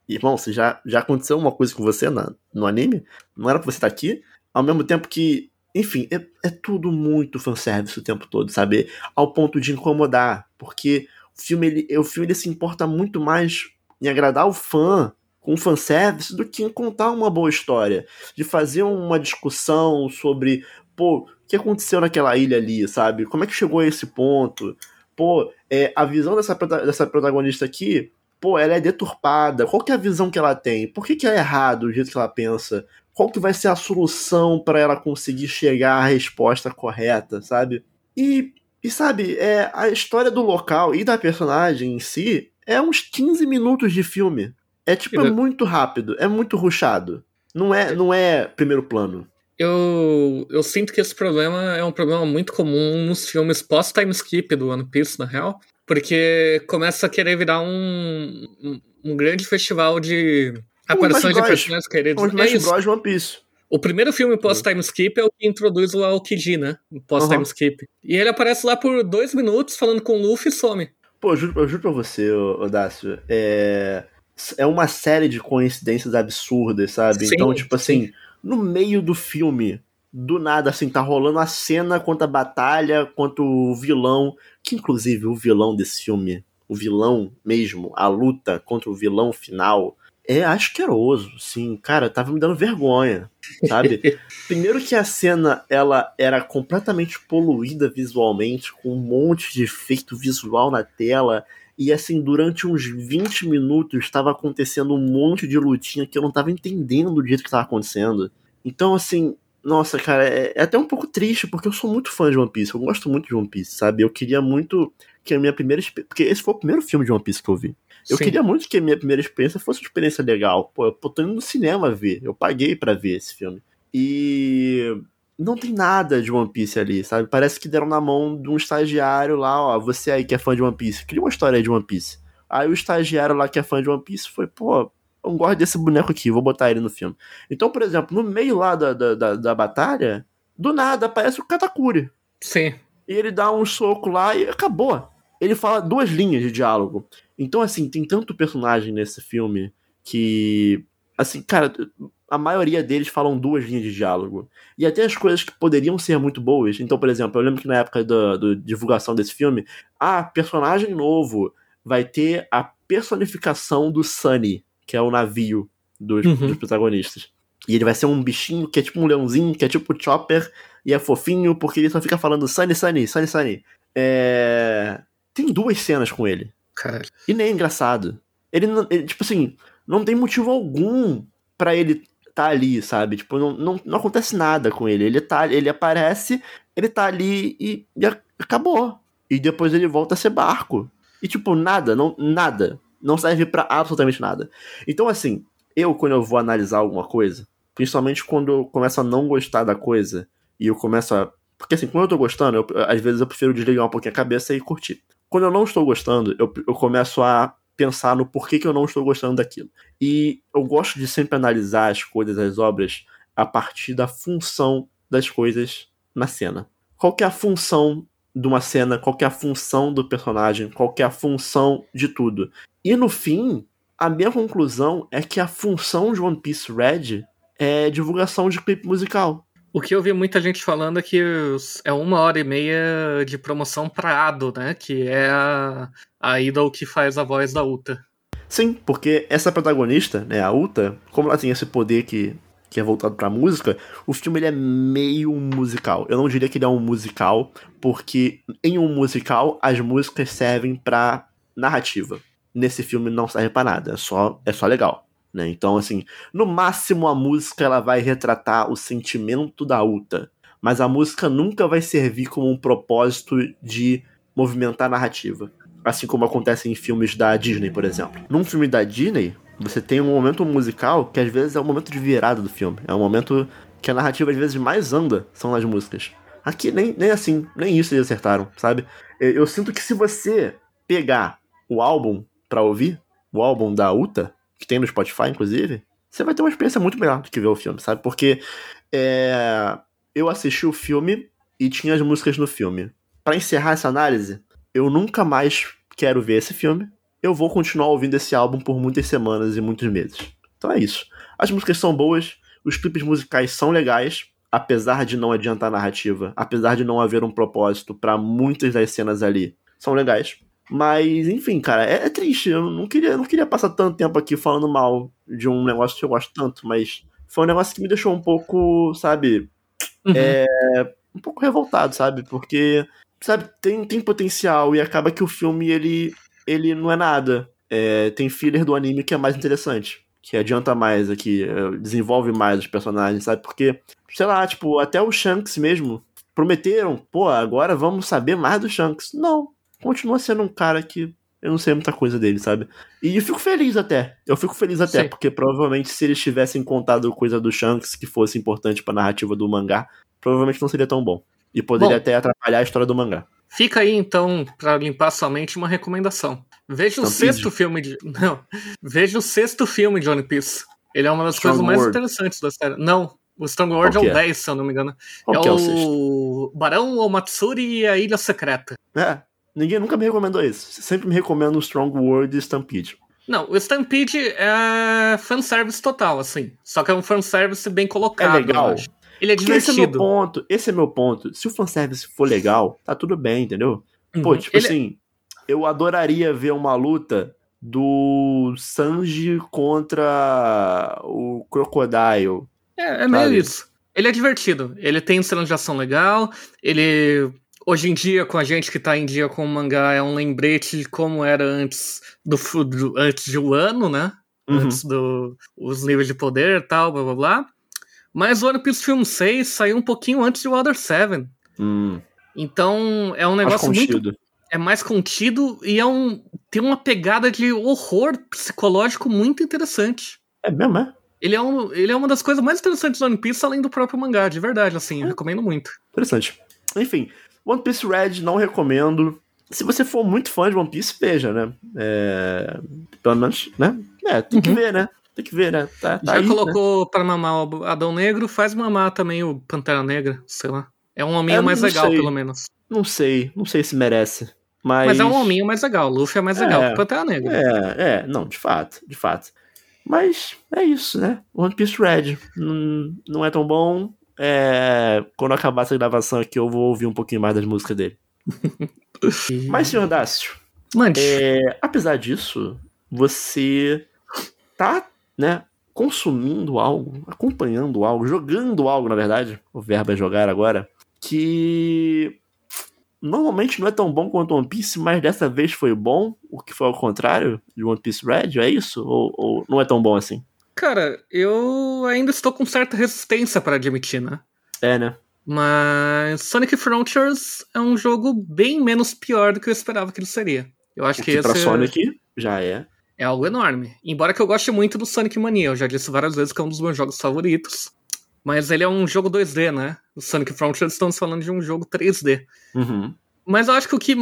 irmão, se já, já aconteceu uma coisa com você na, no anime, não era pra você estar tá aqui, ao mesmo tempo que enfim, é, é tudo muito fanservice o tempo todo, sabe? Ao ponto de incomodar, porque o filme, ele, o filme ele se importa muito mais em agradar o fã com fanservice do que em contar uma boa história. De fazer uma discussão sobre, pô, o que aconteceu naquela ilha ali, sabe? Como é que chegou a esse ponto? Pô, é, a visão dessa, dessa protagonista aqui, pô, ela é deturpada. Qual que é a visão que ela tem? Por que, que é errado o jeito que ela pensa? qual que vai ser a solução para ela conseguir chegar à resposta correta, sabe? E, e sabe, é, a história do local e da personagem em si é uns 15 minutos de filme. É tipo, é muito rápido, é muito ruchado. Não é, não é primeiro plano. Eu, eu sinto que esse problema é um problema muito comum nos filmes pós-time skip do One Piece, na real. Porque começa a querer virar um, um, um grande festival de Aparições de personagens queridos. Os Smash é Bros. One Piece. O primeiro filme pós-time skip é o que introduz o Aokiji, né? Pós-time uhum. skip. E ele aparece lá por dois minutos falando com o Luffy e some. Pô, eu juro, eu juro pra você, Odácio, é... é uma série de coincidências absurdas, sabe? Sim, então, tipo assim, sim. no meio do filme, do nada, assim, tá rolando a cena contra a batalha, contra o vilão, que inclusive o vilão desse filme, o vilão mesmo, a luta contra o vilão final, é asqueroso, sim. Cara, tava me dando vergonha, sabe? Primeiro que a cena, ela era completamente poluída visualmente, com um monte de efeito visual na tela, e assim, durante uns 20 minutos estava acontecendo um monte de lutinha que eu não tava entendendo do jeito que tava acontecendo. Então, assim, nossa, cara, é, é, até um pouco triste, porque eu sou muito fã de One Piece, eu gosto muito de One Piece, sabe? Eu queria muito que a minha primeira. Porque esse foi o primeiro filme de One Piece que eu vi. Eu Sim. queria muito que a minha primeira experiência fosse uma experiência legal. Pô, eu tô indo no cinema ver. Eu paguei para ver esse filme. E não tem nada de One Piece ali, sabe? Parece que deram na mão de um estagiário lá, ó, você aí que é fã de One Piece, cria uma história aí de One Piece. Aí o estagiário lá que é fã de One Piece foi, pô, eu gosto desse boneco aqui, vou botar ele no filme. Então, por exemplo, no meio lá da, da, da, da batalha, do nada aparece o Katakuri. Sim. E ele dá um soco lá e acabou. Ele fala duas linhas de diálogo. Então, assim, tem tanto personagem nesse filme que. Assim, cara, a maioria deles falam duas linhas de diálogo. E até as coisas que poderiam ser muito boas. Então, por exemplo, eu lembro que na época da divulgação desse filme, ah, personagem novo vai ter a personificação do Sunny, que é o navio dos, uhum. dos protagonistas. E ele vai ser um bichinho que é tipo um leãozinho, que é tipo Chopper, e é fofinho, porque ele só fica falando Sunny, Sunny, Sunny, Sunny. É... Tem duas cenas com ele. Caralho. E nem é engraçado. Ele, ele, tipo assim, não tem motivo algum para ele tá ali, sabe? Tipo, não, não, não acontece nada com ele. Ele tá, ele aparece, ele tá ali e, e acabou. E depois ele volta a ser barco. E tipo, nada, não, nada. Não serve para absolutamente nada. Então, assim, eu, quando eu vou analisar alguma coisa, principalmente quando eu começo a não gostar da coisa, e eu começo a. Porque assim, quando eu tô gostando, eu, às vezes eu prefiro desligar um pouquinho a cabeça e curtir quando eu não estou gostando, eu, eu começo a pensar no porquê que eu não estou gostando daquilo. E eu gosto de sempre analisar as coisas, as obras, a partir da função das coisas na cena. Qual que é a função de uma cena, qual que é a função do personagem, qual que é a função de tudo. E no fim, a minha conclusão é que a função de One Piece Red é divulgação de clipe musical. O que eu vi muita gente falando é que é uma hora e meia de promoção pra Ado, né? Que é a, a idol que faz a voz da Uta. Sim, porque essa protagonista, né, a Uta, como ela tem esse poder que, que é voltado pra música, o filme ele é meio musical. Eu não diria que ele é um musical, porque em um musical as músicas servem pra narrativa. Nesse filme não serve pra nada, é só, é só legal. Né? Então, assim, no máximo a música ela vai retratar o sentimento da Uta, mas a música nunca vai servir como um propósito de movimentar a narrativa. Assim como acontece em filmes da Disney, por exemplo. Num filme da Disney, você tem um momento musical que às vezes é o momento de virada do filme. É o momento que a narrativa às vezes mais anda, são nas músicas. Aqui nem, nem assim, nem isso eles acertaram, sabe? Eu, eu sinto que se você pegar o álbum pra ouvir, o álbum da Uta, que tem no Spotify, inclusive, você vai ter uma experiência muito melhor do que ver o filme, sabe? Porque é, eu assisti o filme e tinha as músicas no filme. Para encerrar essa análise, eu nunca mais quero ver esse filme. Eu vou continuar ouvindo esse álbum por muitas semanas e muitos meses. Então é isso. As músicas são boas, os clipes musicais são legais, apesar de não adiantar a narrativa, apesar de não haver um propósito para muitas das cenas ali, são legais. Mas, enfim, cara, é, é, triste. Eu não queria, não queria passar tanto tempo aqui falando mal de um negócio que eu gosto tanto, mas foi um negócio que me deixou um pouco, sabe? Uhum. É, um pouco revoltado, sabe? Porque, sabe, tem, tem potencial e acaba que o filme ele, ele não é nada. É, tem filler do anime que é mais interessante. Que adianta mais aqui, é, desenvolve mais os personagens, sabe? Porque, sei lá, tipo, até o Shanks mesmo prometeram, pô, agora vamos saber mais do Shanks. Não, continua sendo um cara que eu não sei muita coisa dele, sabe? E eu fico feliz até. Eu fico feliz até, Sim. porque provavelmente se eles tivessem contado coisa do Shanks que fosse importante pra narrativa do mangá, provavelmente não seria tão bom. E poderia bom, até atrapalhar a história do mangá. Fica aí então, para limpar sua mente, uma recomendação. Veja o sexto filme de. Não. Veja o sexto filme de One Piece. Ele é uma das Strong coisas mais interessantes da série. Não, o Strong World é o 10, é? se eu não me engano. Qual é, é o, o Barão Omatsuri e a Ilha Secreta. É, Ninguém nunca me recomendou isso. Sempre me recomendo o Strong World e Stampede. Não, o Stampede é fanservice total, assim. Só que é um fanservice bem colocado. É legal. Ele é divertido. Esse é meu ponto. Esse é meu ponto. Se o fanservice for legal, tá tudo bem, entendeu? Uhum. Pô, tipo Ele... assim, eu adoraria ver uma luta do Sanji contra o Crocodile. É, é meio isso. Ele é divertido. Ele tem cena de ação legal. Ele hoje em dia, com a gente que tá em dia com o mangá, é um lembrete de como era antes do, do antes de um ano, né? Uhum. Antes dos níveis de poder e tal, blá blá blá. Mas o One Piece Film 6 saiu um pouquinho antes de Water 7. Hum. Então é um negócio muito. É mais contido e é um, tem uma pegada de horror psicológico muito interessante. É mesmo, é? Ele é, um, ele é uma das coisas mais interessantes do One Piece, além do próprio mangá, de verdade, assim, eu recomendo muito. Interessante. Enfim, One Piece Red não recomendo. Se você for muito fã de One Piece, veja, né? É... Pelo menos, né? É, tem que uhum. ver, né? Tem que ver, né? Tá, tá Já aí, colocou né? pra mamar o Adão Negro, faz mamar também o Pantera Negra, sei lá. É um hominho é, mais legal, sei. pelo menos. Não sei, não sei se merece. Mas... mas é um hominho mais legal. Luffy é mais legal é, que o Pantera Negra. É, é, não, de fato, de fato. Mas é isso, né? One Piece Red. Não, não é tão bom, é, quando acabar essa gravação aqui, eu vou ouvir um pouquinho mais das músicas dele. Mas, senhor Dácio, é, apesar disso, você tá, né, consumindo algo, acompanhando algo, jogando algo, na verdade, o verbo é jogar agora, que normalmente não é tão bom quanto One Piece, mas dessa vez foi bom, o que foi ao contrário de One Piece Red, é isso? Ou, ou não é tão bom assim? Cara, eu ainda estou com certa resistência para admitir, né? É, né? Mas Sonic Frontiers é um jogo bem menos pior do que eu esperava que ele seria. Eu acho o que, que esse pra Sonic já é. É algo enorme. Embora que eu goste muito do Sonic Mania, eu já disse várias vezes que é um dos meus jogos favoritos. Mas ele é um jogo 2D, né? O Sonic Frontiers estamos falando de um jogo 3D. Uhum. Mas eu acho que o que.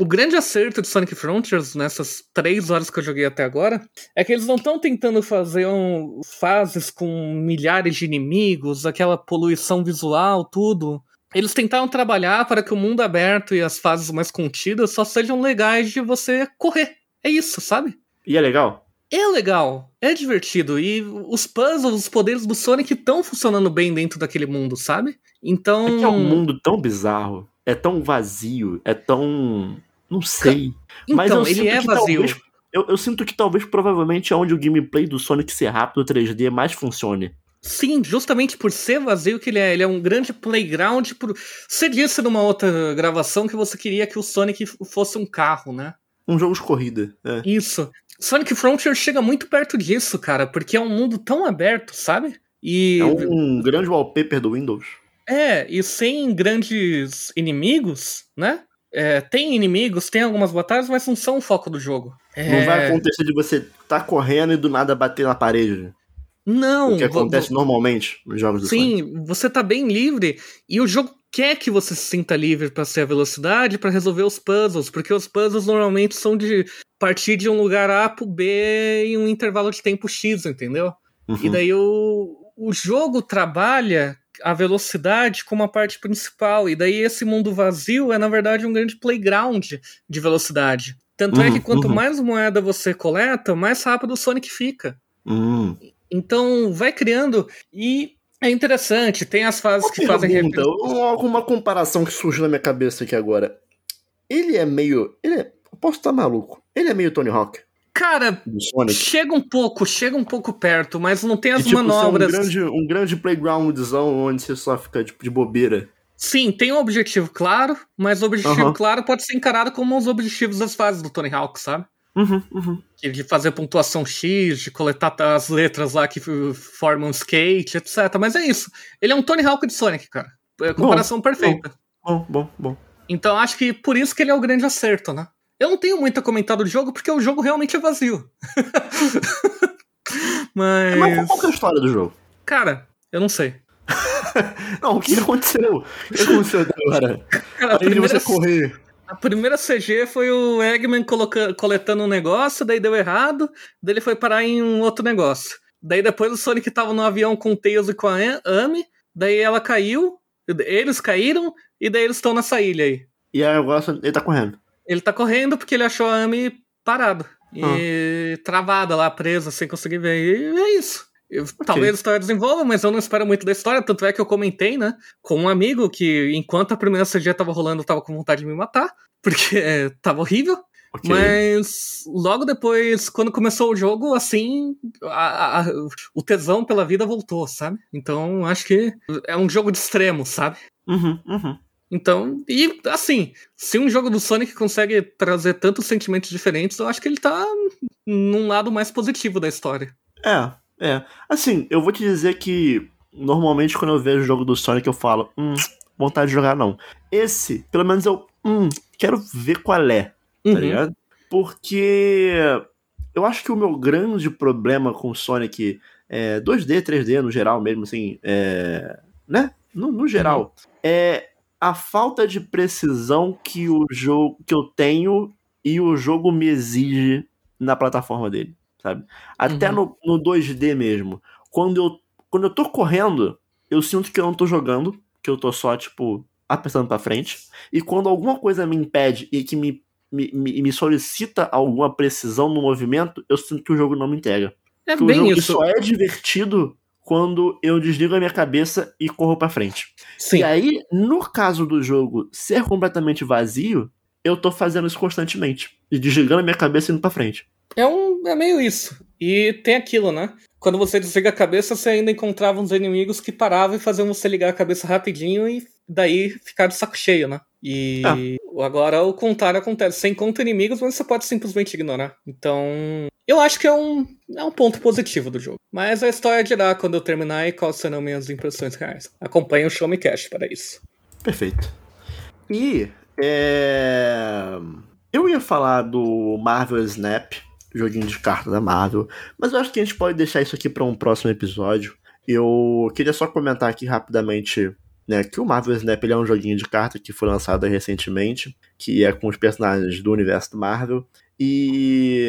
O grande acerto de Sonic Frontiers nessas três horas que eu joguei até agora é que eles não estão tentando fazer um, fases com milhares de inimigos, aquela poluição visual, tudo. Eles tentaram trabalhar para que o mundo aberto e as fases mais contidas só sejam legais de você correr. É isso, sabe? E é legal? é legal, é divertido. E os puzzles, os poderes do Sonic estão funcionando bem dentro daquele mundo, sabe? Então. É, que é um mundo tão bizarro, é tão vazio, é tão. Não sei. Então, Mas eu ele é que vazio. Talvez, eu, eu sinto que talvez provavelmente é onde o gameplay do Sonic ser rápido 3D mais funcione. Sim, justamente por ser vazio que ele é. Ele é um grande playground. Por... Você disse numa outra gravação que você queria que o Sonic fosse um carro, né? Um jogo de corrida. É. Isso. Sonic Frontier chega muito perto disso, cara, porque é um mundo tão aberto, sabe? E... É um grande wallpaper do Windows. É, e sem grandes inimigos, né? É, tem inimigos, tem algumas batalhas, mas não são o foco do jogo. É... Não vai acontecer de você tá correndo e do nada bater na parede. Não. O que acontece normalmente nos jogos do Sim, Sonic. você tá bem livre e o jogo quer que você se sinta livre para ser a velocidade, para resolver os puzzles, porque os puzzles normalmente são de partir de um lugar A pro B em um intervalo de tempo X, entendeu? Uhum. E daí o, o jogo trabalha a velocidade como a parte principal, e daí esse mundo vazio é na verdade um grande playground de velocidade. Tanto é Uhum, que quanto uhum. mais moeda você coleta, mais rápido o Sonic fica. Hum. Então vai criando e é interessante, tem as fases que fazem Pergunta, referência. alguma comparação que surgiu na minha cabeça aqui agora. Ele é meio. Ele é. Eu posso estar maluco. Ele é meio Tony Hawk Cara, chega um pouco, chega um pouco perto, mas não tem as De, tipo, ser manobras. Um grande, um grande playgroundzão onde você só fica tipo, de bobeira. Sim, tem um objetivo claro, mas o objetivo Aham. claro pode ser encarado como os objetivos das fases do Tony Hawk, sabe? Uhum, uhum. De fazer pontuação X, de coletar as letras lá que formam skate, etc. Mas é isso. Ele é um Tony Hawk de Sonic, cara. É a comparação perfeita. Bom, bom, bom. Então acho que por isso que ele é o grande acerto, né? Eu não tenho muito a comentar do jogo, porque o jogo realmente é vazio. Mas Mas. qual que é a história do jogo? Cara, eu não sei. Não, o que aconteceu? O que aconteceu até agora? Cara, a Além de primeira, você correr. a primeira CG foi o Eggman coloca- coletando um negócio, daí deu errado, daí ele foi parar em um outro negócio. Daí depois o Sonic tava no avião com o Tails e com a Am- Amy, daí ela caiu, eles caíram, e daí eles estão nessa ilha aí. E aí agora ele tá correndo. Ele tá correndo porque ele achou a Amy parada. E travada lá, presa, sem conseguir ver. E é isso. Eu- Talvez a história desenvolva, mas eu não espero muito da história. Tanto é que eu comentei, né, com um amigo que enquanto a primeira CG tava rolando, eu tava com vontade de me matar, porque é, tava horrível. Ok. Mas logo depois, quando começou o jogo, assim, a- a- o tesão pela vida voltou, sabe? Então acho que é um jogo de extremo, sabe? Uhum, uhum. Então, e assim, se um jogo do Sonic consegue trazer tantos sentimentos diferentes, eu acho que ele tá num lado mais positivo da história. É, é. Assim, eu vou te dizer que normalmente quando eu vejo o jogo do Sonic eu falo, hum, vontade de jogar não. Esse, pelo menos eu, hum, quero ver qual é, tá Uhum. ligado? Porque eu acho que o meu grande problema com o Sonic é 2D, 3D no geral mesmo, assim, é, né? No, no geral, é a falta de precisão que o jogo que eu tenho e o jogo me exige na plataforma dele, sabe? Até Uhum. no, no 2D mesmo. Quando eu, quando eu tô correndo, eu sinto que eu não tô jogando, que eu tô só, tipo, apertando pra frente. E quando alguma coisa me impede e que me, me, me, me solicita alguma precisão no movimento, eu sinto que o jogo não me entrega. É Que o bem jogo isso. só é divertido quando eu desligo a minha cabeça e corro pra frente. Sim. E aí, no caso do jogo ser completamente vazio, eu tô fazendo isso constantemente. E desligando a minha cabeça e indo pra frente. É, um, é meio isso. E tem aquilo, né? Quando você desliga a cabeça, você ainda encontrava uns inimigos que paravam e faziam você ligar a cabeça rapidinho e daí ficar de saco cheio, né? E agora o contrário acontece. Você encontra inimigos, mas você pode simplesmente ignorar. Então, eu acho que é um, é um ponto positivo do jogo. Mas a história dirá quando eu terminar e quais serão minhas impressões reais. Acompanhe o Show Me Cash para isso. Perfeito. E é... eu ia falar do Marvel Snap, joguinho de carta da Marvel, mas eu acho que a gente pode deixar isso aqui para um próximo episódio. Eu queria só comentar aqui rapidamente né, que o Marvel Snap é um joguinho de carta que foi lançado recentemente, que é com os personagens do universo do Marvel. E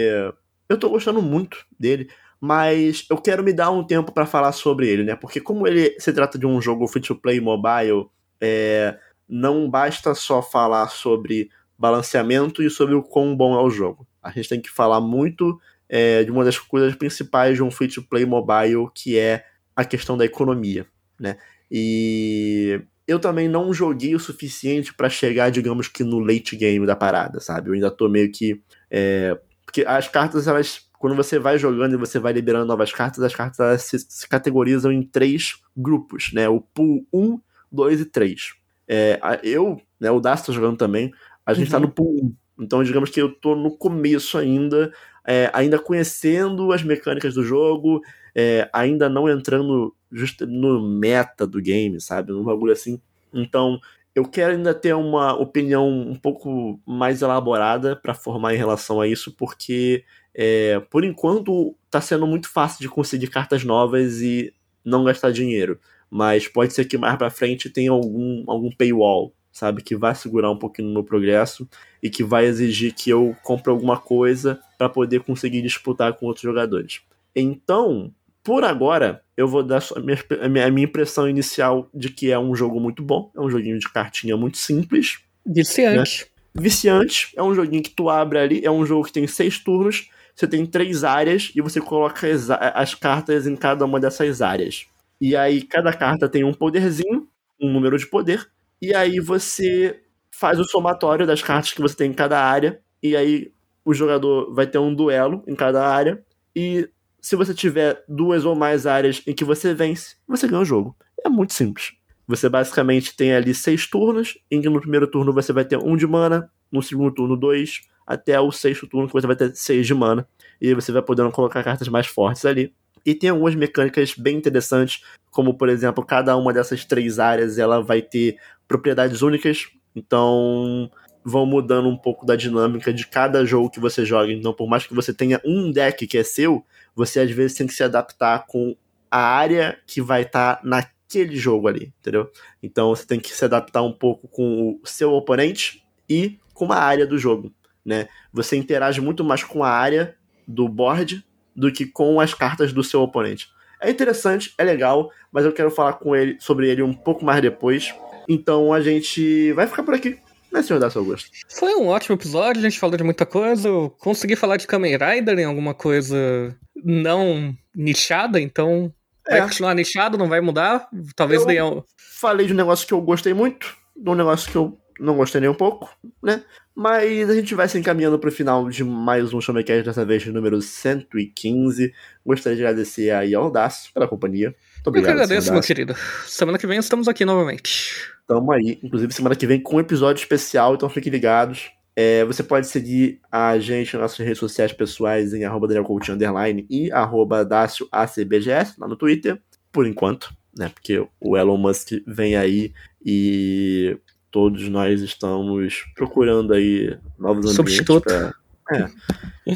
eu tô gostando muito dele, mas eu quero me dar um tempo para falar sobre ele, né? Porque como ele se trata de um jogo free to play mobile, é, não basta só falar sobre balanceamento e sobre o quão bom é o jogo. A gente tem que falar muito é, de uma das coisas principais de um free-to-play mobile, que é a questão da economia, né? E eu também não joguei o suficiente para chegar, digamos que no late game da parada, sabe? Eu ainda tô meio que. É, porque as cartas, elas. Quando você vai jogando e você vai liberando novas cartas, as cartas elas se, se categorizam em três grupos, né? O pool 1, 2 e 3. É, eu, né, o Dacio tá jogando também, a gente tá uhum. tá no pool 1. Então, digamos que eu tô no começo ainda, é, ainda conhecendo as mecânicas do jogo, é, ainda não entrando just no meta do game, sabe? Num bagulho assim. Então, eu quero ainda ter uma opinião um pouco mais elaborada para formar em relação a isso, porque é, por enquanto tá sendo muito fácil de conseguir cartas novas e não gastar dinheiro. Mas pode ser que mais pra frente tenha algum, algum paywall, sabe? Que vai segurar um pouquinho no meu progresso e que vai exigir que eu compre alguma coisa para poder conseguir disputar com outros jogadores. Então, por agora, eu vou dar a minha, a minha impressão inicial de que é um jogo muito bom. É um joguinho de cartinha muito simples. Viciante. Né? Viciante. É um joguinho que tu abre ali. É um jogo que tem seis turnos. Você tem três áreas e você coloca as, as cartas em cada uma dessas áreas. E aí, cada carta tem um poderzinho, um número de poder. E aí você faz o somatório das cartas que você tem em cada área. E aí o jogador vai ter um duelo em cada área. E se você tiver duas ou mais áreas em que você vence, você ganha o jogo. É muito simples. Você basicamente tem ali seis turnos, em que no primeiro turno você vai ter um de mana, no segundo turno dois, até o sexto turno que você vai ter seis de mana. E você vai podendo colocar cartas mais fortes ali. E tem algumas mecânicas bem interessantes, como por exemplo, cada uma dessas três áreas ela vai ter propriedades únicas. Então vão mudando um pouco da dinâmica de cada jogo que você joga. Então, por mais que você tenha um deck que é seu, você às vezes tem que se adaptar com a área que vai estar tá naquele jogo ali, entendeu? Então você tem que se adaptar um pouco com o seu oponente e com a área do jogo, né? Você interage muito mais com a área do board do que com as cartas do seu oponente. É interessante, é legal, mas eu quero falar com ele sobre ele um pouco mais depois. Então a gente vai ficar por aqui né, senhor Dacio Augusto? Foi um ótimo episódio, a gente falou de muita coisa. Eu consegui falar de Kamen Rider em alguma coisa não nichada, então é. vai continuar nichado, não vai mudar. Talvez eu Falei de um negócio que eu gostei muito, de um negócio que eu não gostei nem um pouco, né? Mas a gente vai se encaminhando para o final de mais um Showmecast, dessa vez número 115. Gostaria de agradecer aí ao Dacio pela companhia. Muito obrigado. Eu que agradeço, meu querido. Semana que vem estamos aqui novamente. Tamo aí, inclusive semana que vem com um episódio especial, então fiquem ligados. É, você pode seguir a gente nas nossas redes sociais pessoais em arroba Underline e arroba ACBGS lá no Twitter, por enquanto, né? Porque o Elon Musk vem aí e todos nós estamos procurando aí novos ambientes pra... É.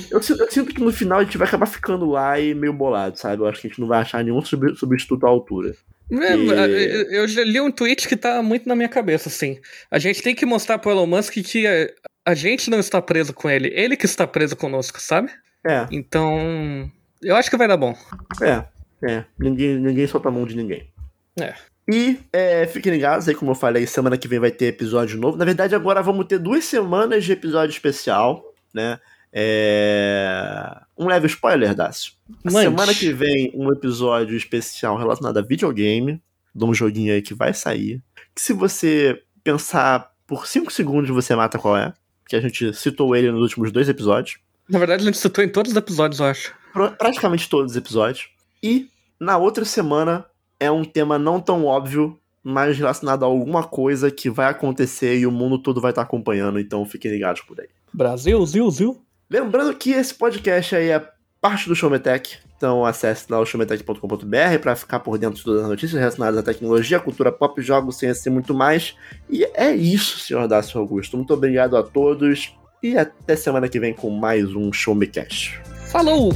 Eu, eu, sinto que no final a gente vai acabar ficando lá e meio bolado, sabe? Eu acho que a gente não vai achar nenhum substituto à altura. É, e... Eu já li um tweet que tá muito na minha cabeça, assim. A gente tem que mostrar pro Elon Musk que a, a gente não está preso com ele, ele que está preso conosco, sabe? É. Então, eu acho que vai dar bom. É, é. Ninguém, ninguém solta a mão de ninguém. É. E é, fiquem ligados aí, como eu falei, semana que vem vai ter episódio novo. Na verdade, agora vamos ter duas semanas de episódio especial, né? É... Um leve spoiler, Dácio. Semana que vem, um episódio especial relacionado a videogame, de um joguinho aí que vai sair. Que se você pensar por 5 segundos, você mata qual é. Que a gente citou ele nos últimos dois episódios. Na verdade, a gente citou em todos os episódios, eu acho. Praticamente todos os episódios. E na outra semana é um tema não tão óbvio, mas relacionado a alguma coisa que vai acontecer e o mundo todo vai estar acompanhando, então fiquem ligados por aí. Brasil, Zil, Zil. Lembrando que esse podcast aí é parte do Showmetech, então acesse lá o showmetech.com.br para ficar por dentro de todas as notícias relacionadas à tecnologia, cultura pop, jogos, ciência e muito mais. E é isso, senhor Dácio Augusto. Muito obrigado a todos e até semana que vem com mais um Showmecast. Falou!